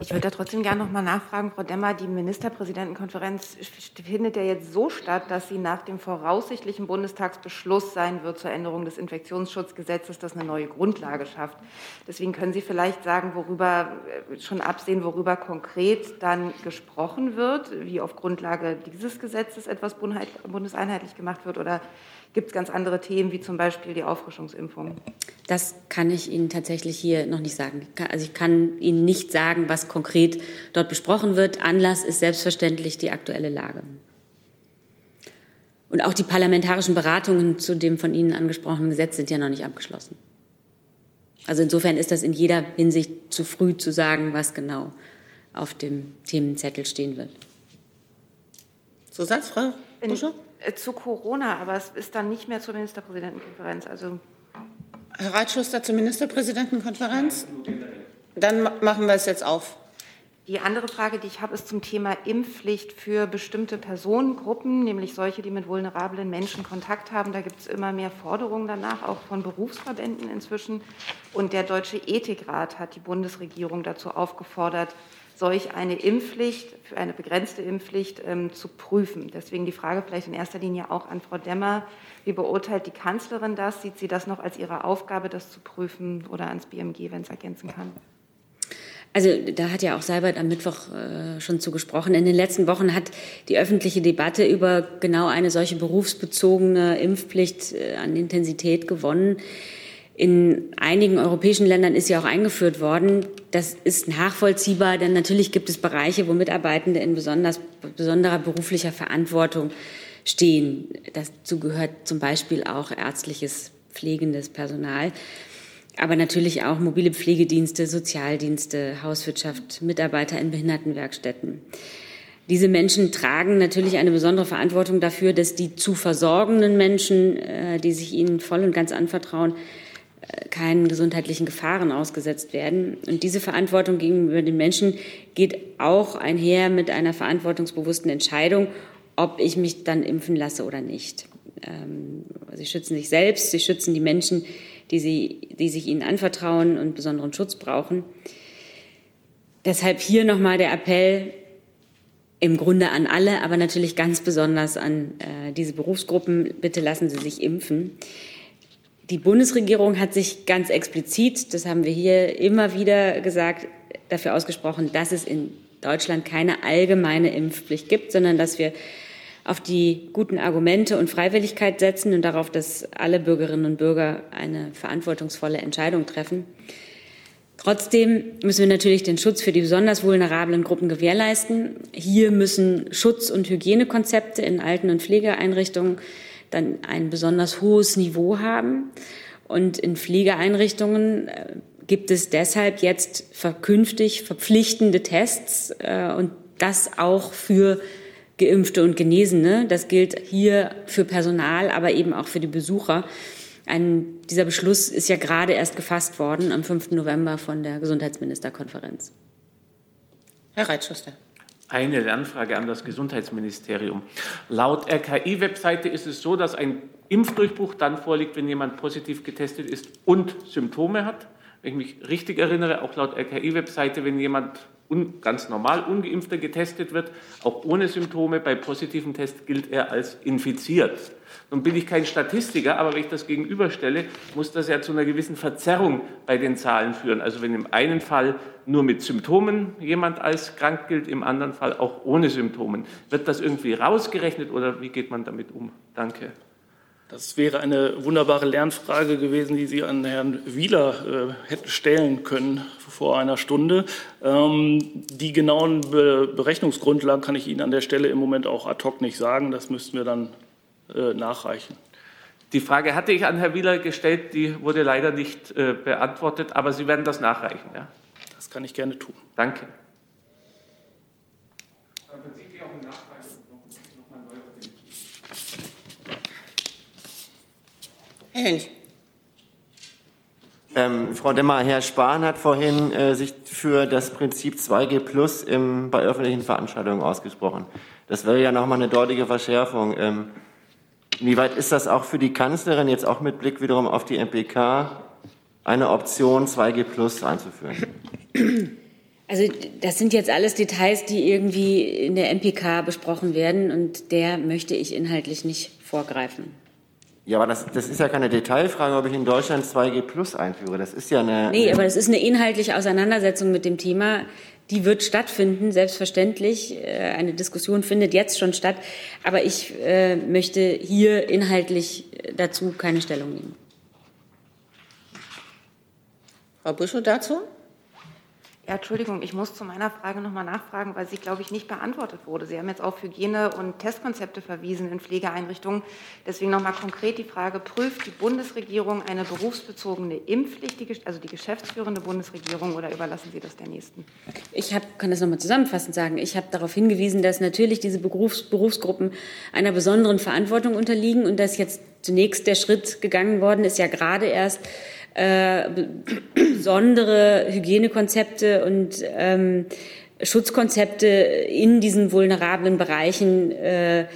Ich würde da trotzdem gerne noch mal nachfragen, Frau Demmer, die Ministerpräsidentenkonferenz findet ja jetzt so statt, dass sie nach dem voraussichtlichen Bundestagsbeschluss sein wird zur Änderung des Infektionsschutzgesetzes, das eine neue Grundlage schafft. Deswegen können Sie vielleicht sagen, worüber äh, schon absehen, worüber konkret dann gesprochen wird, wie auf Grundlage dieses Gesetzes etwas bundeseinheitlich gemacht wird oder Gibt es ganz andere Themen, wie zum Beispiel die Auffrischungsimpfung? Das kann ich Ihnen tatsächlich hier noch nicht sagen. Also ich kann Ihnen nicht sagen, was konkret dort besprochen wird. Anlass ist selbstverständlich die aktuelle Lage. Und auch die parlamentarischen Beratungen zu dem von Ihnen angesprochenen Gesetz sind ja noch nicht abgeschlossen. Also insofern ist das in jeder Hinsicht zu früh zu sagen, was genau auf dem Themenzettel stehen wird. Zusatz, Frau Buschow? Äh, zu Corona, aber es ist dann nicht mehr zur Ministerpräsidentenkonferenz. Also Herr Reitschuster zur Ministerpräsidentenkonferenz? Dann machen wir es jetzt auf. Die andere Frage, die ich habe, ist zum Thema Impfpflicht für bestimmte Personengruppen, nämlich solche, die mit vulnerablen Menschen Kontakt haben. Da gibt es immer mehr Forderungen danach, auch von Berufsverbänden inzwischen. Und der Deutsche Ethikrat hat die Bundesregierung dazu aufgefordert, solch eine Impfpflicht, für eine begrenzte Impfpflicht ähm, zu prüfen. Deswegen die Frage vielleicht in erster Linie auch an Frau Demmer. Wie beurteilt die Kanzlerin das? Sieht sie das noch als ihre Aufgabe, das zu prüfen oder ans BMG, wenn es ergänzen kann? Also da hat ja auch Seibert am Mittwoch äh, schon zugesprochen. In den letzten Wochen hat die öffentliche Debatte über genau eine solche berufsbezogene Impfpflicht äh, an Intensität gewonnen. In einigen europäischen Ländern ist sie auch eingeführt worden. Das ist nachvollziehbar, denn natürlich gibt es Bereiche, wo Mitarbeitende in besonders, besonderer beruflicher Verantwortung stehen. Dazu gehört zum Beispiel auch ärztliches, pflegendes Personal, aber natürlich auch mobile Pflegedienste, Sozialdienste, Hauswirtschaft, Mitarbeiter in Behindertenwerkstätten. Diese Menschen tragen natürlich eine besondere Verantwortung dafür, dass die zu versorgenden Menschen, äh, die sich ihnen voll und ganz anvertrauen, keinen gesundheitlichen Gefahren ausgesetzt werden. Und diese Verantwortung gegenüber den Menschen geht auch einher mit einer verantwortungsbewussten Entscheidung, ob ich mich dann impfen lasse oder nicht. Ähm, sie schützen sich selbst, sie schützen die Menschen, die, sie, die sich ihnen anvertrauen und besonderen Schutz brauchen. Deshalb hier nochmal der Appell im Grunde an alle, aber natürlich ganz besonders an äh, diese Berufsgruppen. Bitte lassen Sie sich impfen. Die Bundesregierung hat sich ganz explizit, das haben wir hier immer wieder gesagt, dafür ausgesprochen, dass es in Deutschland keine allgemeine Impfpflicht gibt, sondern dass wir auf die guten Argumente und Freiwilligkeit setzen und darauf, dass alle Bürgerinnen und Bürger eine verantwortungsvolle Entscheidung treffen. Trotzdem müssen wir natürlich den Schutz für die besonders vulnerablen Gruppen gewährleisten. Hier müssen Schutz- und Hygienekonzepte in Alten- und Pflegeeinrichtungen dann ein besonders hohes Niveau haben. Und in Pflegeeinrichtungen äh, gibt es deshalb jetzt verkünftig verpflichtende Tests äh, und das auch für Geimpfte und Genesene. Das gilt hier für Personal, aber eben auch für die Besucher. Ein, dieser Beschluss ist ja gerade erst gefasst worden am 5. November von der Gesundheitsministerkonferenz. Herr Reitschuster. Eine Lernfrage an das Gesundheitsministerium. Laut RKI-Webseite ist es so, dass ein Impfdurchbruch dann vorliegt, wenn jemand positiv getestet ist und Symptome hat. Wenn ich mich richtig erinnere, auch laut RKI-Webseite, wenn jemand ganz normal ungeimpfter getestet wird, auch ohne Symptome, bei positiven Test gilt er als infiziert. Nun bin ich kein Statistiker, aber wenn ich das gegenüberstelle, muss das ja zu einer gewissen Verzerrung bei den Zahlen führen. Also wenn im einen Fall nur mit Symptomen jemand als krank gilt, im anderen Fall auch ohne Symptomen. Wird das irgendwie rausgerechnet oder wie geht man damit um? Danke. Das wäre eine wunderbare Lernfrage gewesen, die Sie an Herrn Wieler äh, hätten stellen können vor einer Stunde. Ähm, die genauen Be Berechnungsgrundlagen kann ich Ihnen an der Stelle im Moment auch ad hoc nicht sagen. Das müssten wir dann äh, nachreichen. Die Frage hatte ich an Herrn Wieler gestellt, die wurde leider nicht äh, beantwortet, aber Sie werden das nachreichen. Ja? Das kann ich gerne tun. Danke. Herr Hennig. Ähm, Frau Demmer, Herr Spahn hat vorhin äh, sich für das Prinzip 2G Plus im, bei öffentlichen Veranstaltungen ausgesprochen. Das wäre ja nochmal eine deutliche Verschärfung. Ähm, inwieweit ist das auch für die Kanzlerin jetzt auch mit Blick wiederum auf die MPK eine Option, 2G Plus einzuführen? Also das sind jetzt alles Details, die irgendwie in der MPK besprochen werden und der möchte ich inhaltlich nicht vorgreifen. Ja, aber das, das ist ja keine Detailfrage, ob ich in Deutschland 2G Plus einführe. Das ist ja eine. Nee, aber das ist eine inhaltliche Auseinandersetzung mit dem Thema. Die wird stattfinden, selbstverständlich. Äh, eine Diskussion findet jetzt schon statt. Aber ich äh, möchte hier inhaltlich dazu keine Stellung nehmen. Frau Buschow dazu? Ja, Entschuldigung, ich muss zu meiner Frage nochmal nachfragen, weil sie, glaube ich, nicht beantwortet wurde. Sie haben jetzt auf Hygiene- und Testkonzepte verwiesen in Pflegeeinrichtungen. Deswegen nochmal konkret die Frage, prüft die Bundesregierung eine berufsbezogene Impfpflicht, also die geschäftsführende Bundesregierung, oder überlassen Sie das der Nächsten? Ich hab, kann das nochmal zusammenfassend sagen. Ich habe darauf hingewiesen, dass natürlich diese Berufs Berufsgruppen einer besonderen Verantwortung unterliegen und dass jetzt zunächst der Schritt gegangen worden ist, ja gerade erst äh, besondere Hygienekonzepte und ähm, Schutzkonzepte in diesen vulnerablen Bereichen äh,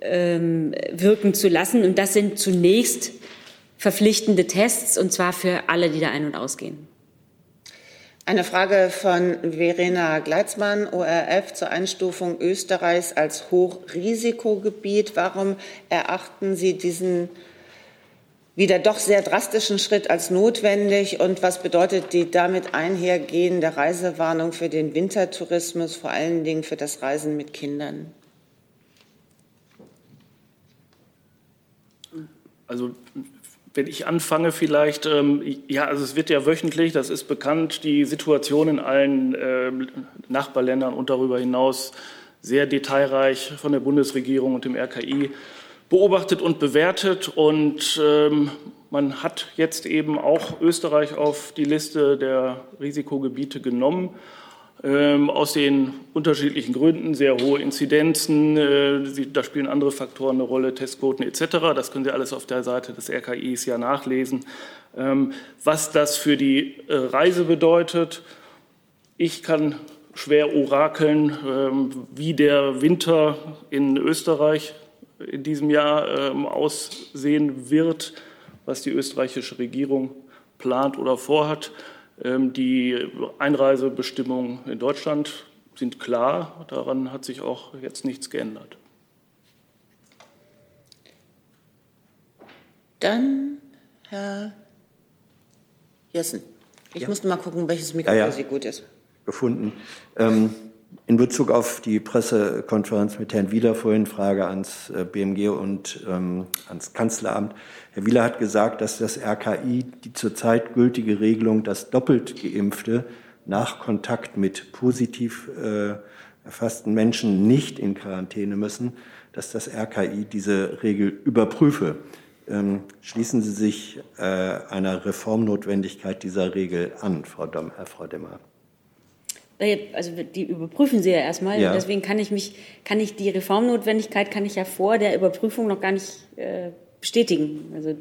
ähm, wirken zu lassen. Und das sind zunächst verpflichtende Tests, und zwar für alle, die da ein- und ausgehen. Eine Frage von Verena Gleitzmann, ORF, zur Einstufung Österreichs als Hochrisikogebiet. Warum erachten Sie diesen wieder doch sehr drastischen Schritt als notwendig und was bedeutet die damit einhergehende Reisewarnung für den Wintertourismus, vor allen Dingen für das Reisen mit Kindern? Also wenn ich anfange vielleicht, ähm, ja, also es wird ja wöchentlich, das ist bekannt, die Situation in allen äh, Nachbarländern und darüber hinaus sehr detailreich von der Bundesregierung und dem RKI beobachtet und bewertet. Und ähm, man hat jetzt eben auch Österreich auf die Liste der Risikogebiete genommen. Ähm, aus den unterschiedlichen Gründen, sehr hohe Inzidenzen, äh, da spielen andere Faktoren eine Rolle, Testquoten etc. Das können Sie alles auf der Seite des RKIs ja nachlesen. Ähm, was das für die äh, Reise bedeutet, ich kann schwer orakeln, ähm, wie der Winter in Österreich in diesem Jahr ähm, aussehen wird, was die österreichische Regierung plant oder vorhat. Ähm, die Einreisebestimmungen in Deutschland sind klar. Daran hat sich auch jetzt nichts geändert. Dann Herr Jessen. Ich ja. musste mal gucken, welches Mikrofon ja, ja. Sie gut ist. Gefunden. Ähm, in Bezug auf die Pressekonferenz mit Herrn Wieler vorhin, Frage ans äh, BMG und ähm, ans Kanzleramt. Herr Wieler hat gesagt, dass das RKI die zurzeit gültige Regelung, dass doppelt geimpfte nach Kontakt mit positiv äh, erfassten Menschen nicht in Quarantäne müssen, dass das RKI diese Regel überprüfe. Ähm, schließen Sie sich äh, einer Reformnotwendigkeit dieser Regel an, Frau Dom, Herr Frau Demmer? Also die überprüfen sie ja erstmal. Ja. Deswegen kann ich mich, kann ich die Reformnotwendigkeit kann ich ja vor der Überprüfung noch gar nicht äh, bestätigen. Also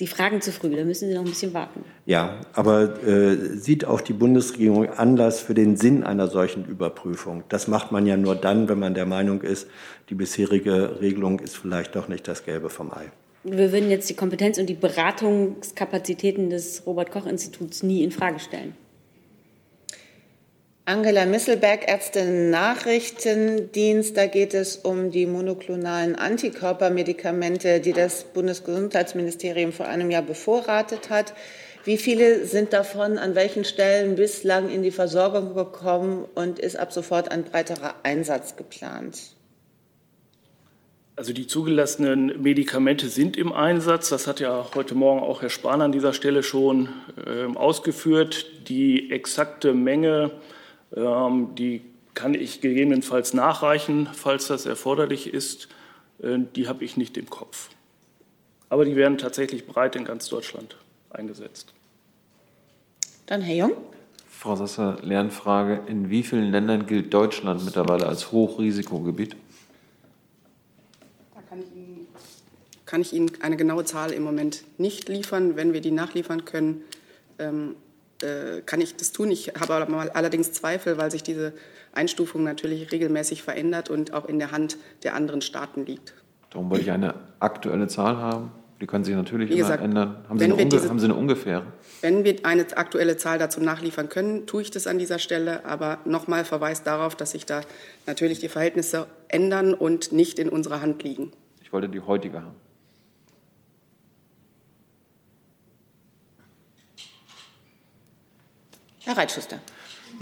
Sie fragen zu früh, da müssen Sie noch ein bisschen warten. Ja, aber äh, sieht auch die Bundesregierung Anlass für den Sinn einer solchen Überprüfung? Das macht man ja nur dann, wenn man der Meinung ist, die bisherige Regelung ist vielleicht doch nicht das Gelbe vom Ei. Wir würden jetzt die Kompetenz und die Beratungskapazitäten des Robert-Koch-Instituts nie in Frage stellen. Angela Misselberg, Ärztin Nachrichtendienst. Da geht es um die monoklonalen Antikörpermedikamente, die das Bundesgesundheitsministerium vor einem Jahr bevorratet hat. Wie viele sind davon an welchen Stellen bislang in die Versorgung gekommen und ist ab sofort ein breiterer Einsatz geplant? Also die zugelassenen Medikamente sind im Einsatz. Das hat ja heute Morgen auch Herr Spahn an dieser Stelle schon äh, ausgeführt. Die exakte Menge die kann ich gegebenenfalls nachreichen, falls das erforderlich ist. Äh, die habe ich nicht im Kopf. Aber die werden tatsächlich breit in ganz Deutschland eingesetzt. Dann Herr Jung. Frau Sasser, Lernfrage. In wie vielen Ländern gilt Deutschland mittlerweile als Hochrisikogebiet? Da kann ich, Ihnen, kann ich Ihnen eine genaue Zahl im Moment nicht liefern. Wenn wir die nachliefern können, ähm, äh, kann ich das tun. Ich habe allerdings Zweifel, weil sich diese Einstufung natürlich regelmäßig verändert und auch in der Hand der anderen Staaten liegt. Darum wollte ich eine aktuelle Zahl haben. Die können sich natürlich gesagt, immer ändern. Haben Sie, eine, diese, haben Sie eine ungefähre? Wenn wir eine aktuelle Zahl dazu nachliefern können, tue ich das an dieser Stelle. Aber nochmal verweist darauf, dass sich da natürlich die Verhältnisse ändern und nicht in unserer Hand liegen. Ich wollte die heutige haben. Herr Reitschuster.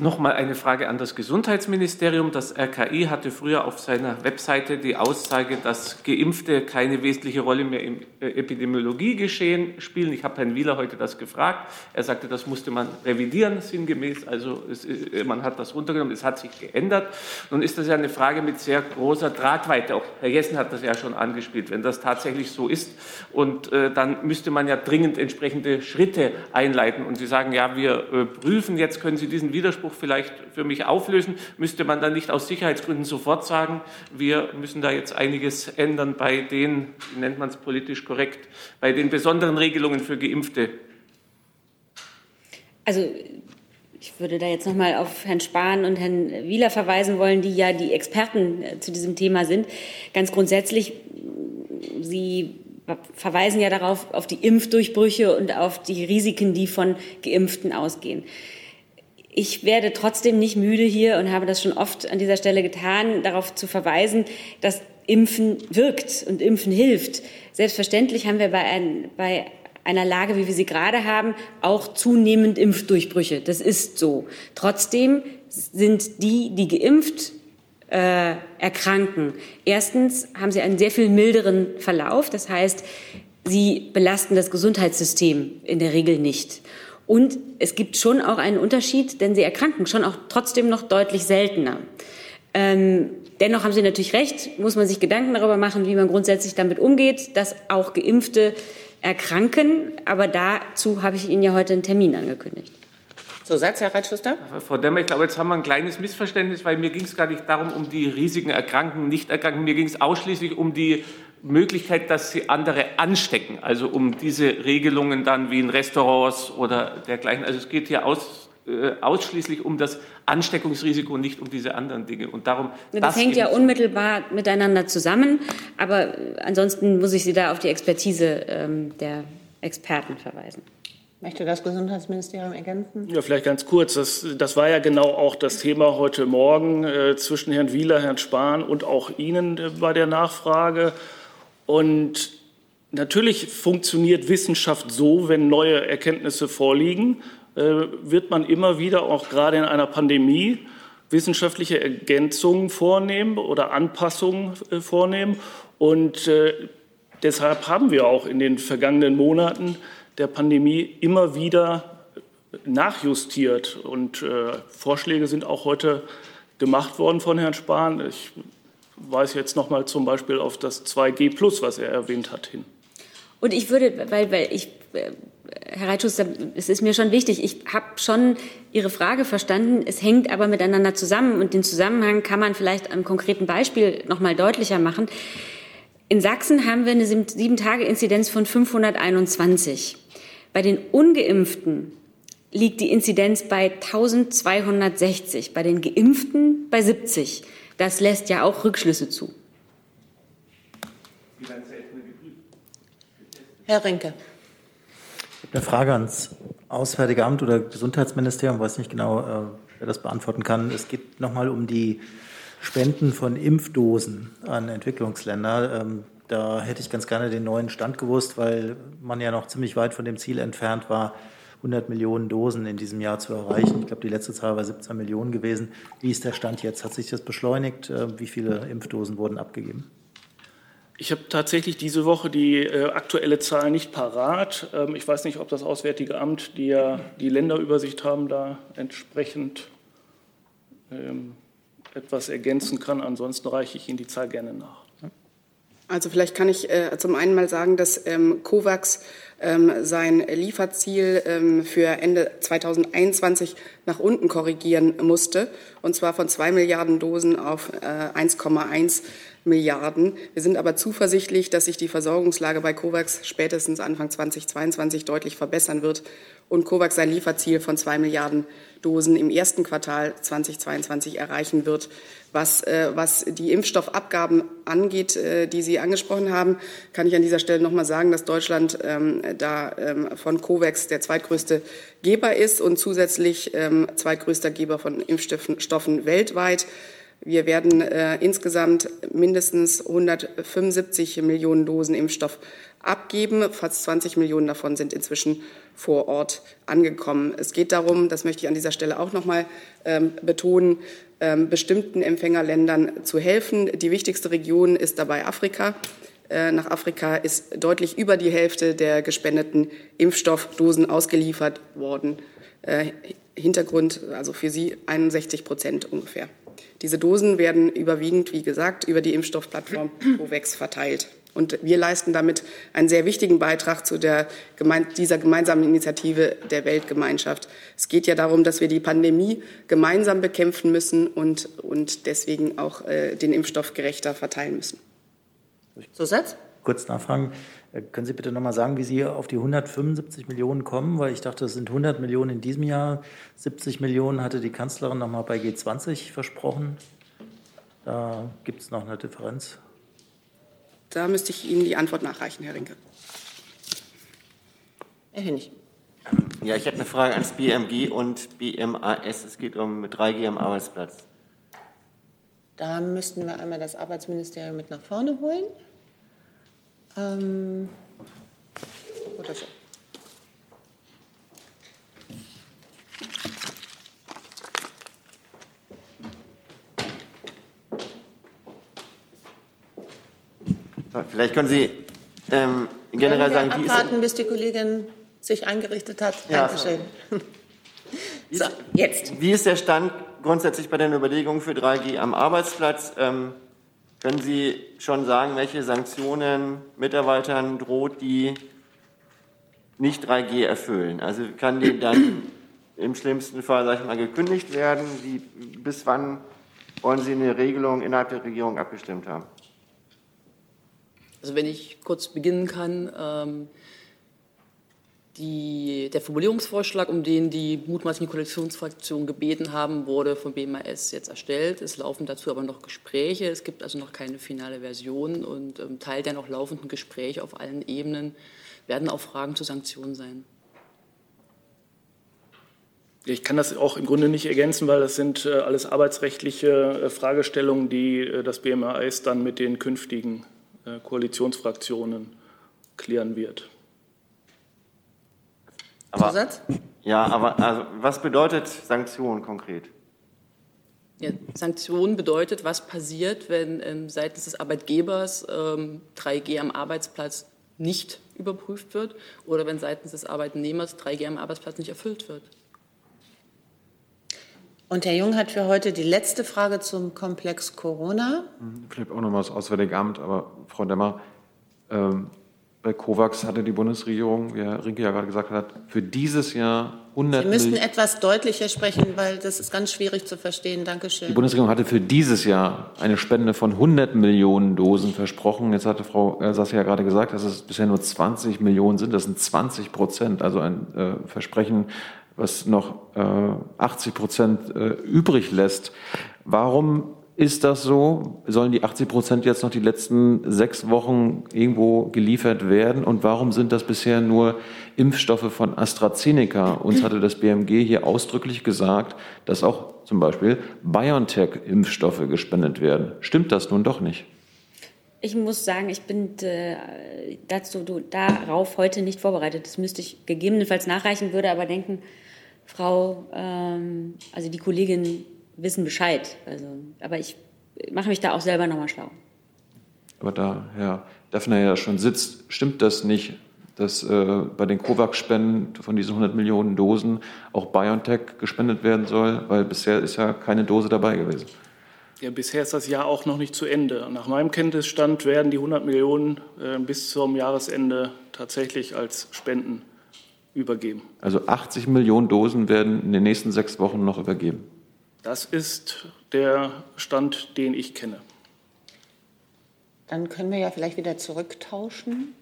Nochmal eine Frage an das Gesundheitsministerium. Das RKI hatte früher auf seiner Webseite die Aussage, dass Geimpfte keine wesentliche Rolle mehr im äh, Epidemiologiegeschehen spielen. Ich habe Herrn Wieler heute das gefragt. Er sagte, das musste man revidieren, sinngemäß. Also es, äh, man hat das runtergenommen, es hat sich geändert. Nun ist das ja eine Frage mit sehr großer Tragweite. Auch Herr Jessen hat das ja schon angespielt. Wenn das tatsächlich so ist, und äh, dann müsste man ja dringend entsprechende Schritte einleiten. Und Sie sagen, ja, wir äh, prüfen jetzt, können Sie diesen Widerspruch Widerspruch vielleicht für mich auflösen? Müsste man dann nicht aus Sicherheitsgründen sofort sagen, wir müssen da jetzt einiges ändern bei den, wie nennt man es politisch korrekt, bei den besonderen Regelungen für Geimpfte? Also ich würde da jetzt noch mal auf Herrn Spahn und Herrn Wieler verweisen wollen, die ja die Experten äh, zu diesem Thema sind. Ganz grundsätzlich, Sie verweisen ja darauf, auf die Impfdurchbrüche und auf die Risiken, die von Geimpften ausgehen ich werde trotzdem nicht müde hier und habe das schon oft an dieser Stelle getan, darauf zu verweisen, dass Impfen wirkt und Impfen hilft. Selbstverständlich haben wir bei, ein, bei einer Lage, wie wir sie gerade haben, auch zunehmend Impfdurchbrüche. Das ist so. Trotzdem sind die, die geimpft äh, erkranken, erstens haben sie einen sehr viel milderen Verlauf. Das heißt, sie belasten das Gesundheitssystem in der Regel nicht. Und es gibt schon auch einen Unterschied, denn sie erkranken schon auch trotzdem noch deutlich seltener. Ähm, dennoch haben Sie natürlich recht, muss man sich Gedanken darüber machen, wie man grundsätzlich damit umgeht, dass auch Geimpfte erkranken. Aber dazu habe ich Ihnen ja heute einen Termin angekündigt. Zusatz, Herr Reitschuster? Frau Demmer, ich glaube, jetzt haben wir ein kleines Missverständnis, weil mir ging es gar nicht darum, um die Risiken Erkranken, Nicht-Erkranken. Mir ging es ausschließlich um die Möglichkeit, dass sie andere anstecken, also um diese Regelungen dann wie in Restaurants oder dergleichen. Also es geht hier aus, äh, ausschließlich um das Ansteckungsrisiko und nicht um diese anderen Dinge. Und darum, das, das hängt ja unmittelbar miteinander zusammen, aber ansonsten muss ich Sie da auf die Expertise ähm, der Experten verweisen. Möchte das Gesundheitsministerium ergänzen? Ja, vielleicht ganz kurz. Das, das war ja genau auch das Thema heute Morgen äh, zwischen Herrn Wieler, Herrn Spahn und auch Ihnen äh, bei der Nachfrage. Und natürlich funktioniert Wissenschaft so, wenn neue Erkenntnisse vorliegen, äh, wird man immer wieder, auch gerade in einer Pandemie, wissenschaftliche Ergänzungen vornehmen oder Anpassungen äh, vornehmen. Und äh, deshalb haben wir auch in den vergangenen Monaten der Pandemie immer wieder nachjustiert. Und Vorschläge sind auch heute gemacht worden von Herrn Spahn. Ich weise jetzt noch mal zum Beispiel auf das 2G Plus, was er erwähnt hat, hin. Und ich würde, weil, weil ich, äh, Herr Reitschuster, es ist mir schon wichtig, ich habe schon Ihre Frage verstanden, es hängt aber miteinander zusammen und den Zusammenhang kann man vielleicht am konkreten Beispiel noch mal deutlicher machen. In Sachsen haben wir eine Sieben-Tage-Inzidenz von 521. Bei den Ungeimpften liegt die Inzidenz bei 1260, bei den Geimpften bei 70. Das lässt ja auch Rückschlüsse zu. Herr Rinke. Ich habe eine Frage ans Auswärtige Amt oder Gesundheitsministerium, ich weiß nicht genau, äh, wer das beantworten kann. Es geht nochmal um die Spenden von Impfdosen an Entwicklungsländer. Ähm, da hätte ich ganz gerne den neuen Stand gewusst, weil man ja noch ziemlich weit von dem Ziel entfernt war, 100 Millionen Dosen in diesem Jahr zu erreichen. Ich glaube, die letzte Zahl war 17 Millionen gewesen. Wie ist der Stand jetzt? Hat sich das beschleunigt? Äh, wie viele Impfdosen wurden abgegeben? Ich habe tatsächlich diese Woche die äh, aktuelle Zahl nicht parat. Ähm, ich weiß nicht, ob das Auswärtige Amt, die ja die Länderübersicht haben, da entsprechend ähm, etwas ergänzen kann. Ansonsten reiche ich Ihnen die Zahl gerne nach. Also vielleicht kann ich äh, zum einen mal sagen, dass ähm, COVAX sein Lieferziel ähm, für Ende 2021 nach unten korrigieren musste, und zwar von zwei Milliarden Dosen auf äh, 1,1 Milliarden. Wir sind aber zuversichtlich, dass sich die Versorgungslage bei COVAX spätestens Anfang 2022 deutlich verbessern wird und COVAX sein Lieferziel von zwei Milliarden Dosen im ersten Quartal 2022 erreichen wird. Was, äh, was die Impfstoffabgaben angeht, äh, die Sie angesprochen haben, kann ich an dieser Stelle noch mal sagen, dass Deutschland ähm, da ähm, von COVAX der zweitgrößte Geber ist und zusätzlich ähm, zweitgrößter Geber von Impfstoffen weltweit. Wir werden äh, insgesamt mindestens 175 Millionen Dosen Impfstoff abgeben. Fast 20 Millionen davon sind inzwischen vor Ort angekommen. Es geht darum, das möchte ich an dieser Stelle auch noch mal ähm, betonen, bestimmten Empfängerländern zu helfen. Die wichtigste Region ist dabei Afrika. Äh, nach Afrika ist deutlich über die Hälfte der gespendeten Impfstoffdosen ausgeliefert worden. Äh, Hintergrund, also für Sie 61 Prozent ungefähr. Diese Dosen werden überwiegend, wie gesagt, über die Impfstoffplattform COVAX verteilt. Und wir leisten damit einen sehr wichtigen Beitrag zu der, dieser gemeinsamen Initiative der Weltgemeinschaft. Es geht ja darum, dass wir die Pandemie gemeinsam bekämpfen müssen und, und deswegen auch äh, den Impfstoff gerechter verteilen müssen. Zusatz? Kurz nachfragen. Äh, können Sie bitte noch mal sagen, wie Sie auf die 175 Millionen kommen? Weil ich dachte, es sind 100 Millionen in diesem Jahr. 70 Millionen hatte die Kanzlerin noch mal bei G20 versprochen. Da gibt es noch eine Differenz. Da müsste ich Ihnen die Antwort nachreichen, Herr Rinke. Herr Hennig. Ja, ich habe eine Frage ans BMG und BMAS. Es geht um 3G am Arbeitsplatz. Da müssten wir einmal das Arbeitsministerium mit nach vorne holen. Ähm, oder so. Vielleicht können Sie ähm, generell sagen, wie abwarten, ist bis die Kollegin sich eingerichtet hat. Ja, Dankeschön. So, jetzt. Wie ist der Stand grundsätzlich bei den Überlegungen für 3G am Arbeitsplatz? Ähm, können Sie schon sagen, welche Sanktionen Mitarbeitern droht, die nicht 3G erfüllen? Also kann die dann im schlimmsten Fall, sag ich mal, gekündigt werden? Wie, bis wann wollen Sie eine Regelung innerhalb der Regierung abgestimmt haben? Also wenn ich kurz beginnen kann, ähm, die, der Formulierungsvorschlag, um den die mutmaßlichen Koalitionsfraktionen gebeten haben, wurde vom BMAS jetzt erstellt. Es laufen dazu aber noch Gespräche. Es gibt also noch keine finale Version und ähm, Teil der noch laufenden Gespräche auf allen Ebenen werden auch Fragen zu Sanktionen sein. Ich kann das auch im Grunde nicht ergänzen, weil das sind äh, alles arbeitsrechtliche äh, Fragestellungen, die äh, das BMAS dann mit den künftigen Koalitionsfraktionen klären wird. Aber, Zusatz? Ja, aber also, was bedeutet Sanktionen konkret? Ja, Sanktionen bedeutet, was passiert, wenn ähm, seitens des Arbeitgebers ähm, 3G am Arbeitsplatz nicht überprüft wird oder wenn seitens des Arbeitnehmers 3G am Arbeitsplatz nicht erfüllt wird. Und Herr Jung hat für heute die letzte Frage zum Komplex Corona. Vielleicht auch noch mal das Auswärtige Amt, aber Frau Demmer, ähm, bei COVAX hatte die Bundesregierung, wie Herr Rinke ja gerade gesagt hat, für dieses Jahr 100 Sie müssten etwas deutlicher sprechen, weil das ist ganz schwierig zu verstehen. Dankeschön. Die Bundesregierung hatte für dieses Jahr eine Spende von 100 Millionen Dosen versprochen. Jetzt hatte Frau Sassi ja gerade gesagt, dass es bisher nur 20 Millionen sind. Das sind 20 Prozent, also ein äh, Versprechen, was noch äh, 80 Prozent äh, übrig lässt. Warum ist das so? Sollen die 80 Prozent jetzt noch die letzten sechs Wochen irgendwo geliefert werden? Und warum sind das bisher nur Impfstoffe von AstraZeneca? Uns hatte das BMG hier ausdrücklich gesagt, dass auch zum Beispiel BioNTech-Impfstoffe gespendet werden. Stimmt das nun doch nicht? Ich muss sagen, ich bin äh, dazu, darauf heute nicht vorbereitet. Das müsste ich gegebenenfalls nachreichen, würde aber denken, Frau, ähm, also die Kollegin wissen Bescheid. Also, aber ich mache mich da auch selber nochmal schlau. Aber da Herr Daphner ja schon sitzt, stimmt das nicht, dass äh, bei den COVAX-Spenden von diesen 100 Millionen Dosen auch BioNTech gespendet werden soll? Weil bisher ist ja keine Dose dabei gewesen. Ja, bisher ist das Jahr auch noch nicht zu Ende. Nach meinem Kenntnisstand werden die 100 Millionen äh, bis zum Jahresende tatsächlich als Spenden übergeben. Also 80 Millionen Dosen werden in den nächsten sechs Wochen noch übergeben. Das ist der Stand, den ich kenne. Dann können wir ja vielleicht wieder zurücktauschen.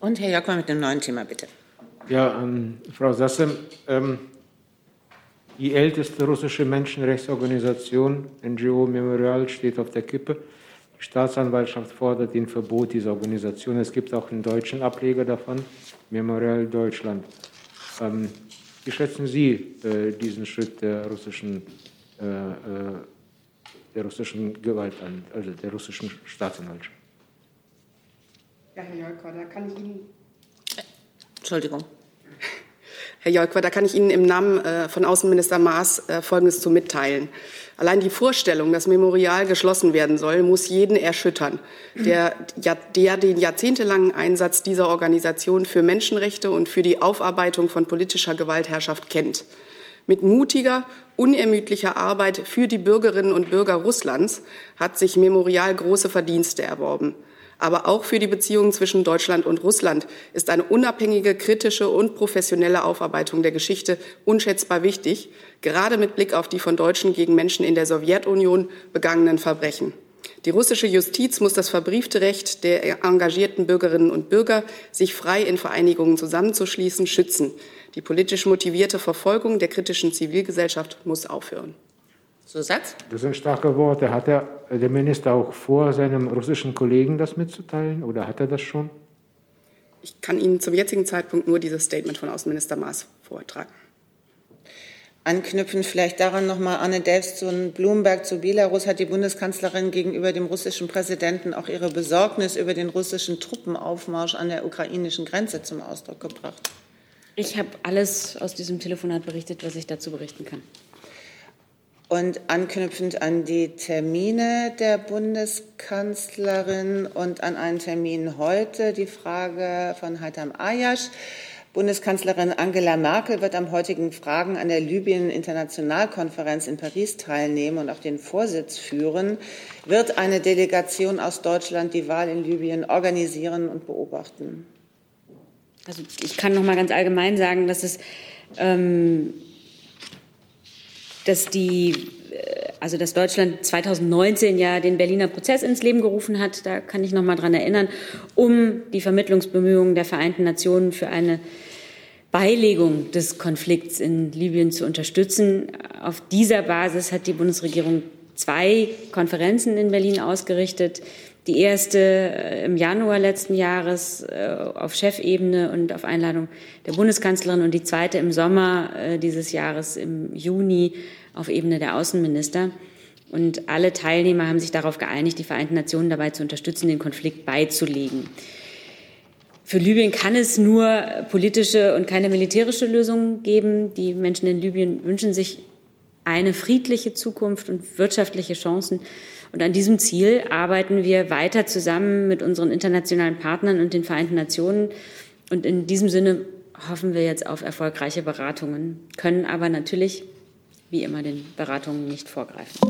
Und Herr Jockmann mit dem neuen Thema, bitte. Ja, ähm, Frau Sasse, ähm, die älteste russische Menschenrechtsorganisation, NGO Memorial, steht auf der Kippe. Die Staatsanwaltschaft fordert den Verbot dieser Organisation. Es gibt auch einen deutschen Ableger davon, Memorial Deutschland. Ähm, wie schätzen Sie äh, diesen Schritt der russischen, äh, äh der russischen Gewalt an, also der russischen Staatsanwaltschaft? Ja, Herr Jolko, da kann ich Ihnen. Entschuldigung. Herr Jolkwa, da kann ich Ihnen im Namen äh, von Außenminister Maas äh, Folgendes zu mitteilen. Allein die Vorstellung, dass Memorial geschlossen werden soll, muss jeden erschüttern, der, der den jahrzehntelangen Einsatz dieser Organisation für Menschenrechte und für die Aufarbeitung von politischer Gewaltherrschaft kennt. Mit mutiger, unermüdlicher Arbeit für die Bürgerinnen und Bürger Russlands hat sich Memorial große Verdienste erworben aber auch für die Beziehungen zwischen Deutschland und Russland ist eine unabhängige, kritische und professionelle Aufarbeitung der Geschichte unschätzbar wichtig, gerade mit Blick auf die von Deutschen gegen Menschen in der Sowjetunion begangenen Verbrechen. Die russische Justiz muss das verbriefte Recht der engagierten Bürgerinnen und Bürger, sich frei in Vereinigungen zusammenzuschließen, schützen. Die politisch motivierte Verfolgung der kritischen Zivilgesellschaft muss aufhören. Zusatz? Das sind starke Worte. Hat der, der Minister auch vor, seinem russischen Kollegen das mitzuteilen oder hat er das schon? Ich kann Ihnen zum jetzigen Zeitpunkt nur dieses Statement von Außenminister Maas vortragen. Anknüpfend vielleicht daran nochmal Anne Delfs zu Bloomberg zu Belarus hat die Bundeskanzlerin gegenüber dem russischen Präsidenten auch ihre Besorgnis über den russischen Truppenaufmarsch an der ukrainischen Grenze zum Ausdruck gebracht. Ich habe alles aus diesem Telefonat berichtet, was ich dazu berichten kann. Und anknüpfend an die Termine der Bundeskanzlerin und an einen Termin heute die Frage von Haitham Ayash. Bundeskanzlerin Angela Merkel wird am heutigen Fragen an der Libyen-Internationalkonferenz in Paris teilnehmen und auch den Vorsitz führen. Wird eine Delegation aus Deutschland die Wahl in Libyen organisieren und beobachten? Also ich kann noch mal ganz allgemein sagen, dass es ähm, dass die äh, also dass Deutschland 2019 ja den Berliner Prozess ins Leben gerufen hat, da kann ich noch mal dran erinnern, um die Vermittlungsbemühungen der Vereinten Nationen für eine Beilegung des Konflikts in Libyen zu unterstützen. Auf dieser Basis hat die Bundesregierung zwei Konferenzen in Berlin ausgerichtet. Die erste äh, im Januar letzten Jahres äh, auf Chefebene und auf Einladung der Bundeskanzlerin und die zweite im Sommer äh, dieses Jahres im Juni auf Ebene der Außenminister. Und alle Teilnehmer haben sich darauf geeinigt, die Vereinten Nationen dabei zu unterstützen, den Konflikt beizulegen. Für Libyen kann es nur politische und keine militärische Lösung geben. Die Menschen in Libyen wünschen sich eine friedliche Zukunft und wirtschaftliche Chancen Und an diesem Ziel arbeiten wir weiter zusammen mit unseren internationalen Partnern und den Vereinten Nationen. Und in diesem Sinne hoffen wir jetzt auf erfolgreiche Beratungen, können aber natürlich wie immer den Beratungen nicht vorgreifen.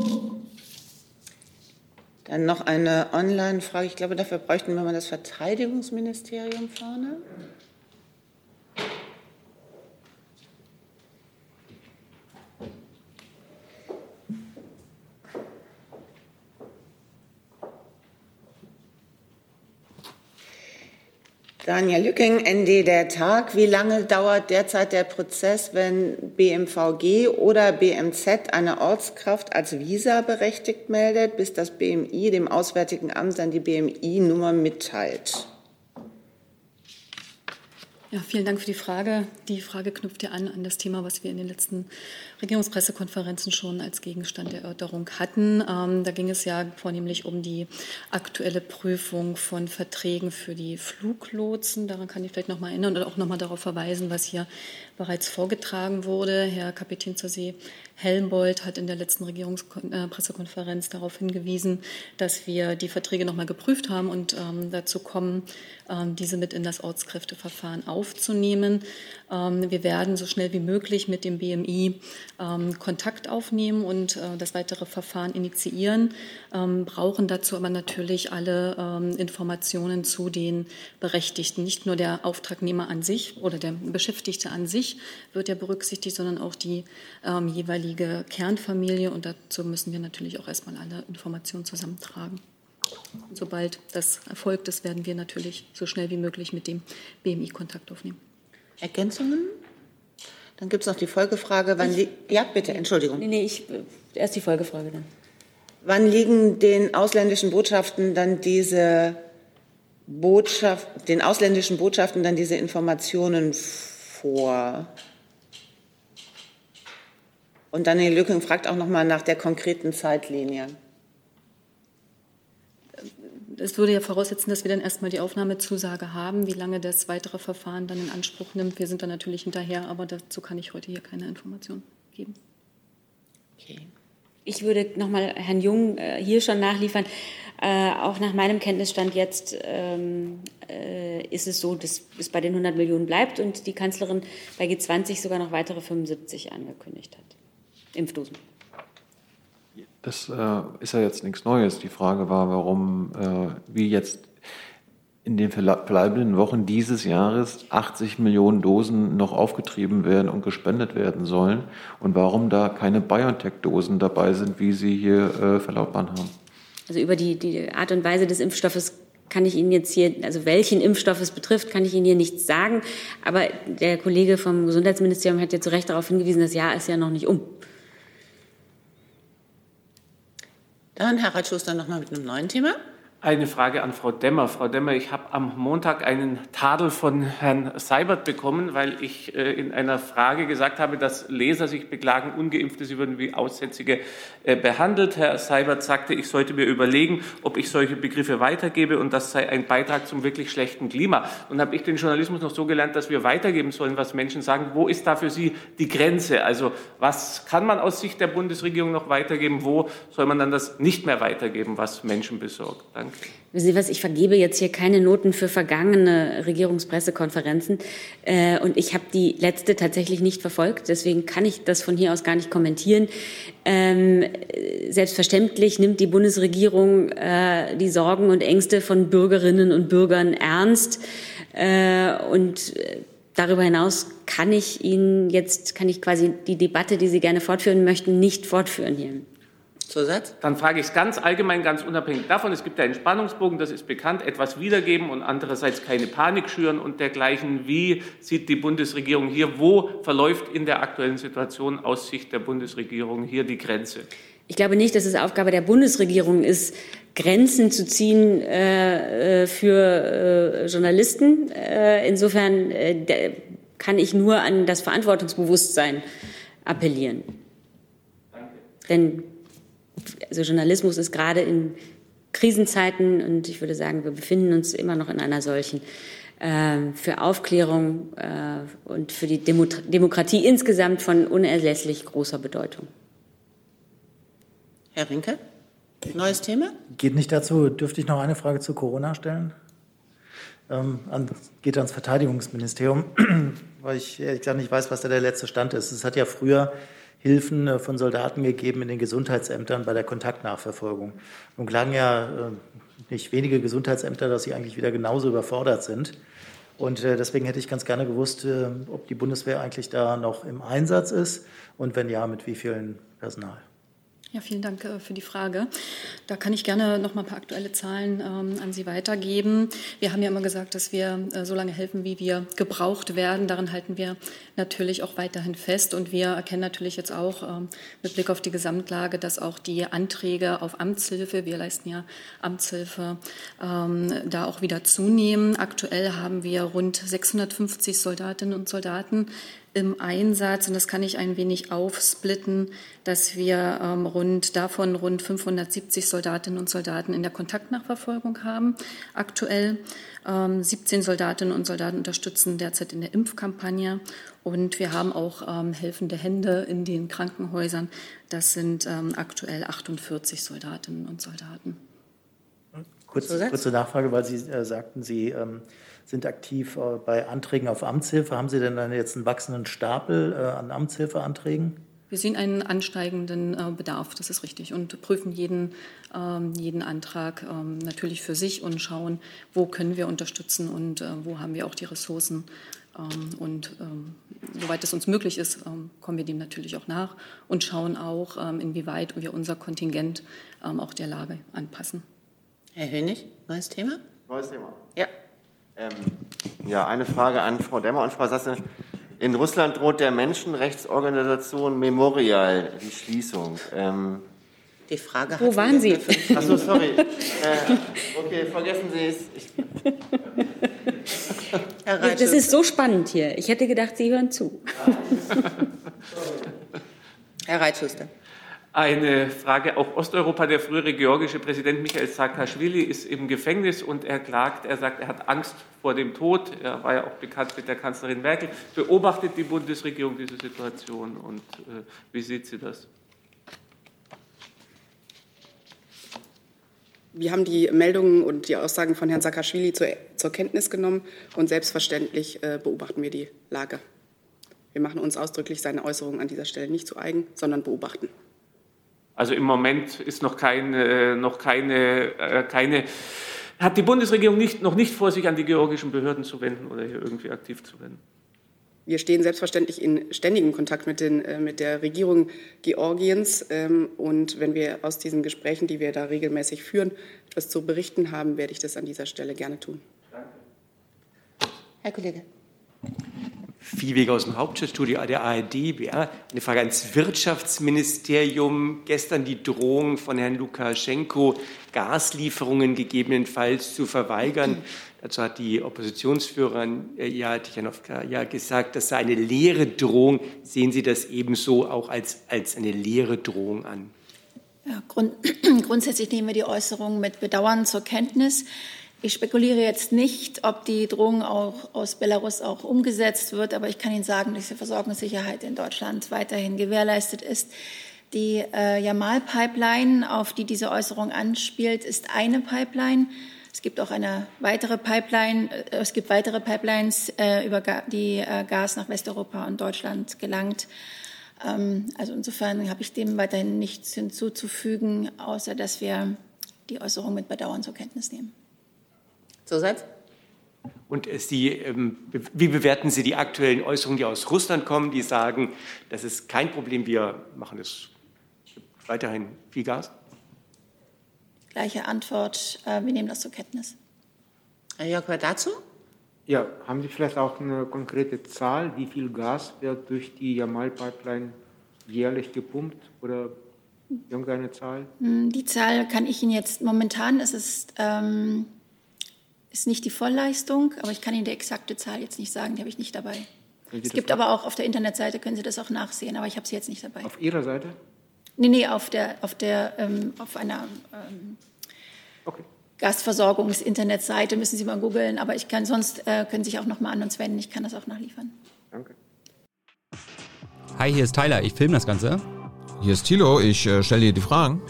Dann noch eine Online-Frage. Ich glaube, dafür bräuchten wir mal das Verteidigungsministerium vorne. Daniel Lücking, ND der Tag. Wie lange dauert derzeit der Prozess, wenn BMVG oder BMZ eine Ortskraft als Visa berechtigt meldet, bis das BMI dem Auswärtigen Amt dann die BMI-Nummer mitteilt? Ja, vielen Dank für die Frage. Die Frage knüpft ja an an das Thema, was wir in den letzten Regierungspressekonferenzen schon als Gegenstand der Erörterung hatten. Ähm, da ging es ja vornehmlich um die aktuelle Prüfung von Verträgen für die Fluglotsen. Daran kann ich vielleicht noch mal erinnern und auch noch mal darauf verweisen, was hier bereits vorgetragen wurde. Herr Kapitän zur See Helmbold hat in der letzten Regierungspressekonferenz darauf hingewiesen, dass wir die Verträge noch mal geprüft haben und ähm, dazu kommen, ähm, diese mit in das Ortskräfteverfahren aufzunehmen. Ähm, wir werden so schnell wie möglich mit dem BMI ähm, Kontakt aufnehmen und äh, das weitere Verfahren initiieren, ähm, brauchen dazu aber natürlich alle Informationen zu den Berechtigten. Nicht nur der Auftragnehmer an sich oder der Beschäftigte an sich wird ja berücksichtigt, sondern auch die jeweilige Kernfamilie. Und dazu müssen wir natürlich auch erstmal alle Informationen zusammentragen. Sobald das erfolgt ist, werden wir natürlich so schnell wie möglich mit dem BMI Kontakt aufnehmen. Ergänzungen? Dann gibt es noch die Folgefrage. Wann ja, bitte, Entschuldigung. Nee, nee, ich, äh, erst die Folgefrage dann. Wann liegen den ausländischen Botschaften dann diese Botschaft, den ausländischen Botschaften dann diese Informationen vor? Und Daniel Lücking fragt auch noch mal nach der konkreten Zeitlinie es würde ja voraussetzen, dass wir dann erstmal die Aufnahmezusage haben, wie lange das weitere Verfahren dann in Anspruch nimmt. Wir sind dann natürlich hinterher, aber dazu kann ich heute hier keine Information geben. Okay. Ich würde noch mal Herrn Jung äh, hier schon nachliefern. Äh, auch nach meinem Kenntnisstand jetzt ähm, äh, ist es so, dass es bei den 100 Millionen bleibt und die Kanzlerin bei G20 sogar noch weitere 75 angekündigt hat. Impfdosen. Das äh, ist ja jetzt nichts Neues. Die Frage war, warum äh, wie jetzt in den verbleibenden Wochen dieses Jahres 80 Millionen Dosen noch aufgetrieben werden und gespendet werden sollen und warum da keine BioNTech-Dosen dabei sind, wie Sie hier äh, verlautbaren haben. Also über die, die Art und Weise des Impfstoffes kann ich Ihnen jetzt hier, also welchen Impfstoff es betrifft, kann ich Ihnen hier nichts sagen. Aber der Kollege vom Gesundheitsministerium hat ja zu Recht darauf hingewiesen, das Jahr ist ja noch nicht um. Dann Harald Schuster noch mal mit einem neuen Thema. Eine Frage an Frau Demmer. Frau Demmer, ich habe am Montag einen Tadel von Herrn Seibert bekommen, weil ich äh, in einer Frage gesagt habe, dass Leser sich beklagen, ungeimpfte, sie würden wie Aussätzige äh, behandelt. Herr Seibert sagte, ich sollte mir überlegen, ob ich solche Begriffe weitergebe und das sei ein Beitrag zum wirklich schlechten Klima. Und habe ich den Journalismus noch so gelernt, dass wir weitergeben sollen, was Menschen sagen. Wo ist da für Sie die Grenze? Also was kann man aus Sicht der Bundesregierung noch weitergeben? Wo soll man dann das nicht mehr weitergeben, was Menschen besorgt? Danke. Sie was, ich vergebe jetzt hier keine Noten für vergangene Regierungspressekonferenzen. Äh, und ich habe die letzte tatsächlich nicht verfolgt. Deswegen kann ich das von hier aus gar nicht kommentieren. Ähm, selbstverständlich nimmt die Bundesregierung äh, die Sorgen und Ängste von Bürgerinnen und Bürgern ernst. Äh, und darüber hinaus kann ich Ihnen jetzt, kann ich quasi die Debatte, die Sie gerne fortführen möchten, nicht fortführen hier. Zusatz? Dann frage ich es ganz allgemein, ganz unabhängig davon. Es gibt einen Spannungsbogen, das ist bekannt, etwas wiedergeben und andererseits keine Panik schüren und dergleichen. Wie sieht die Bundesregierung hier, wo verläuft in der aktuellen Situation aus Sicht der Bundesregierung hier die Grenze? Ich glaube nicht, dass es Aufgabe der Bundesregierung ist, Grenzen zu ziehen äh, äh für äh, Journalisten. Äh, insofern äh, kann ich nur an das Verantwortungsbewusstsein appellieren. Danke. Denn also Journalismus ist gerade in Krisenzeiten und ich würde sagen, wir befinden uns immer noch in einer solchen äh, für Aufklärung äh, und für die Demo Demokratie insgesamt von unerlässlich großer Bedeutung. Herr Rinke? Neues Thema? Geht nicht dazu. Dürfte ich noch eine Frage zu Corona stellen? Ähm, an, geht ans Verteidigungsministerium, weil ich ehrlich gesagt nicht weiß, was da der letzte Stand ist. Es hat ja früher Hilfen äh, von Soldaten gegeben in den Gesundheitsämtern bei der Kontaktnachverfolgung. Nun klagen ja äh, nicht wenige Gesundheitsämter, dass sie eigentlich wieder genauso überfordert sind. Und äh, deswegen hätte ich ganz gerne gewusst, ob die Bundeswehr eigentlich da noch im Einsatz ist und wenn ja, mit wie vielen Personal. Ja, vielen Dank äh, für die Frage. Da kann ich gerne noch mal ein paar aktuelle Zahlen ähm, an Sie weitergeben. Wir haben ja immer gesagt, dass wir äh, so lange helfen, wie wir gebraucht werden. Daran halten wir natürlich auch weiterhin fest. Und wir erkennen natürlich jetzt auch ähm, mit Blick auf die Gesamtlage, dass auch die Anträge auf Amtshilfe, wir leisten ja Amtshilfe, ähm, da auch wieder zunehmen. Aktuell haben wir rund 650 Soldatinnen und Soldaten im Einsatz und das kann ich ein wenig aufsplitten, dass wir ähm, rund davon rund 570 Soldatinnen und Soldaten in der Kontaktnachverfolgung haben. Aktuell ähm, 17 Soldatinnen und Soldaten unterstützen derzeit in der Impfkampagne und wir haben auch ähm, helfende Hände in den Krankenhäusern. Das sind ähm, aktuell 48 Soldatinnen und Soldaten. Kurz, kurze Nachfrage, weil Sie äh, sagten, Sie ähm, sind aktiv äh, bei Anträgen auf Amtshilfe. Haben Sie denn dann jetzt einen wachsenden Stapel äh, an Amtshilfeanträgen? Wir sehen einen ansteigenden äh, Bedarf, das ist richtig, und prüfen jeden, ähm, jeden Antrag ähm, natürlich für sich und schauen, wo können wir unterstützen und wo haben wir auch die Ressourcen. Ähm, und soweit es uns möglich ist, kommen wir dem natürlich auch nach und schauen auch, inwieweit wir unser Kontingent auch der Lage anpassen. Herr Hönig, neues Thema? Neues Thema. Ja. Ähm, ja, eine Frage an Frau Demmer und Frau Sasse. In Russland droht der Menschenrechtsorganisation Memorial die Schließung. Ähm, die Frage Wo waren Sie? Achso, sorry. äh, okay, vergessen Sie es. das ist so spannend hier. Ich hätte gedacht, Sie hören zu. Herr Reitschuster. Eine Frage, auch Osteuropa, der frühere georgische Präsident Michael Saakashvili ist im Gefängnis und er klagt, er sagt, er hat Angst vor dem Tod. Er war ja auch bekannt mit der Kanzlerin Merkel. Beobachtet die Bundesregierung diese Situation und äh, wie sieht sie das? Wir haben die Meldungen und die Aussagen von Herrn Saakashvili zur, zur Kenntnis genommen und selbstverständlich äh, beobachten wir die Lage. Wir machen uns ausdrücklich seine Äußerungen an dieser Stelle nicht zu eigen, sondern beobachten. Also im Moment ist noch keine, noch keine, äh, keine hat die Bundesregierung nicht, noch nicht vor, sich an die georgischen Behörden zu wenden oder hier irgendwie aktiv zu werden. Wir stehen selbstverständlich in ständigem Kontakt mit, den, äh, mit der Regierung Georgiens. Ähm, und wenn wir aus diesen Gesprächen, die wir da regelmäßig führen, etwas zu berichten haben, werde ich das an dieser Stelle gerne tun. Danke. Herr Kollege. Viehwege aus dem Hauptstadtstudio der ARD. Ja, eine Frage ans Wirtschaftsministerium. Gestern die Drohung von Herrn Lukaschenko, Gaslieferungen gegebenenfalls zu verweigern. Dazu hat die Oppositionsführerin äh, ja, Tichanowka ja gesagt, das sei eine leere Drohung. Sehen Sie das ebenso auch als, als eine leere Drohung an? Ja, grund, grundsätzlich nehmen wir die Äußerung mit Bedauern zur Kenntnis. Ich spekuliere jetzt nicht, ob die Drohung auch aus Belarus auch umgesetzt wird, aber ich kann Ihnen sagen, dass die Versorgungssicherheit in Deutschland weiterhin gewährleistet ist. Die äh, Jamal-Pipeline, auf die diese Äußerung anspielt, ist eine Pipeline. Es gibt auch eine weitere Pipeline. Äh, es gibt weitere Pipelines, äh, über die äh, Gas nach Westeuropa und Deutschland gelangt. Ähm, also insofern habe ich dem weiterhin nichts hinzuzufügen, außer dass wir die Äußerung mit Bedauern zur Kenntnis nehmen. Zusatz? Und Sie, ähm, wie bewerten Sie die aktuellen Äußerungen, die aus Russland kommen, die sagen, das ist kein Problem, wir machen es weiterhin viel Gas? Gleiche Antwort, äh, wir nehmen das zur Kenntnis. Herr Jörg, dazu? Ja, haben Sie vielleicht auch eine konkrete Zahl, wie viel Gas wird durch die Jamal-Pipeline jährlich gepumpt oder irgendeine Zahl? Hm, die Zahl kann ich Ihnen jetzt momentan, es ist ähm, ist nicht die Vollleistung, aber ich kann Ihnen die exakte Zahl jetzt nicht sagen, die habe ich nicht dabei. Es gibt aber auch auf der Internetseite, können Sie das auch nachsehen, aber ich habe sie jetzt nicht dabei. Auf Ihrer Seite? Nee, nee, auf, der, auf, der, ähm, auf einer ähm, okay. Gasversorgungs-Internetseite müssen Sie mal googeln, aber ich kann sonst, äh, können Sie sich auch noch mal an uns wenden, ich kann das auch nachliefern. Danke. Hi, hier ist Tyler, ich filme das Ganze. Hier ist Thilo, ich äh, stelle dir die Fragen.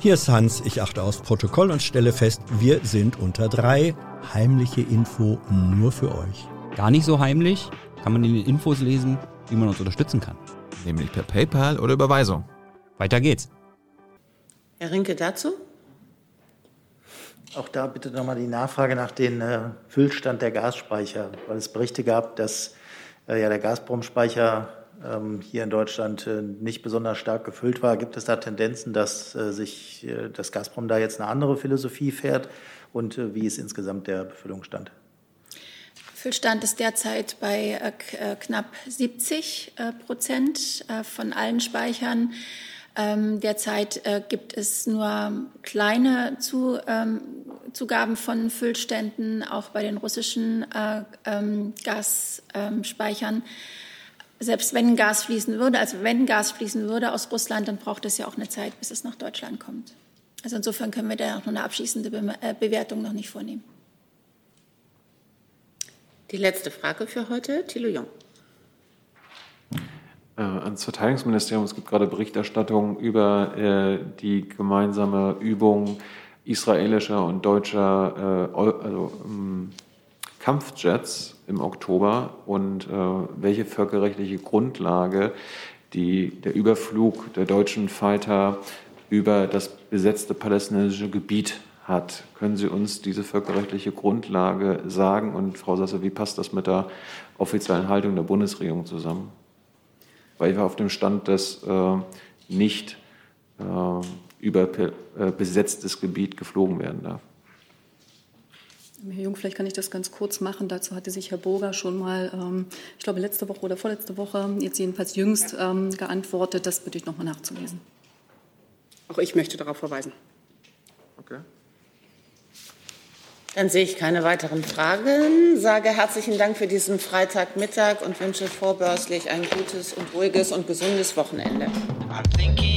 Hier ist Hans, ich achte aufs Protokoll und stelle fest, wir sind unter drei. Heimliche Info nur für euch. Gar nicht so heimlich, kann man in den Infos lesen, wie man uns unterstützen kann. Nämlich per PayPal oder Überweisung. Weiter geht's. Herr Rinke dazu? Auch da bitte nochmal die Nachfrage nach dem äh, Füllstand der Gasspeicher, weil es Berichte gab, dass äh, ja der Gazprom-Speicher ähm, hier in Deutschland äh, nicht besonders stark gefüllt war. Gibt es da Tendenzen, dass äh, sich äh, das Gazprom da jetzt eine andere Philosophie fährt und äh, wie ist insgesamt der Befüllungsstand? Füllstand ist derzeit bei knapp 70 Prozent von allen Speichern. Ähm, derzeit äh, gibt es nur kleine Zu, ähm, Zugaben von Füllständen, auch bei den russischen äh, ähm, Gasspeichern. Selbst wenn Gas fließen würde, also wenn Gas fließen würde aus Russland, dann braucht es ja auch eine Zeit, bis es nach Deutschland kommt. Also insofern können wir da auch noch eine abschließende Be äh, Bewertung noch nicht vornehmen. Die letzte Frage für heute, Thilo Jung äh, ans Verteidigungsministerium. Es gibt gerade Berichterstattung über äh, die gemeinsame Übung israelischer und deutscher äh, also, ähm, Kampfjets im Oktober und äh, welche völkerrechtliche Grundlage die, der Überflug der deutschen Fighter über das besetzte palästinensische Gebiet hat. Können Sie uns diese völkerrechtliche Grundlage sagen? Und Frau Sasse, wie passt das mit der offiziellen Haltung der Bundesregierung zusammen? weil wir auf dem Stand, dass äh, nicht äh, über äh, besetztes Gebiet geflogen werden darf. Herr Jung, vielleicht kann ich das ganz kurz machen. Dazu hatte sich Herr Burger schon mal, ähm, ich glaube, letzte Woche oder vorletzte Woche, jetzt jedenfalls jüngst, ähm, geantwortet. Das bitte ich nochmal nachzulesen. Auch ich möchte darauf verweisen. Okay. Dann sehe ich keine weiteren Fragen. Sage herzlichen Dank für diesen Freitagmittag und wünsche vorbörslich ein gutes und ruhiges und gesundes Wochenende. I'm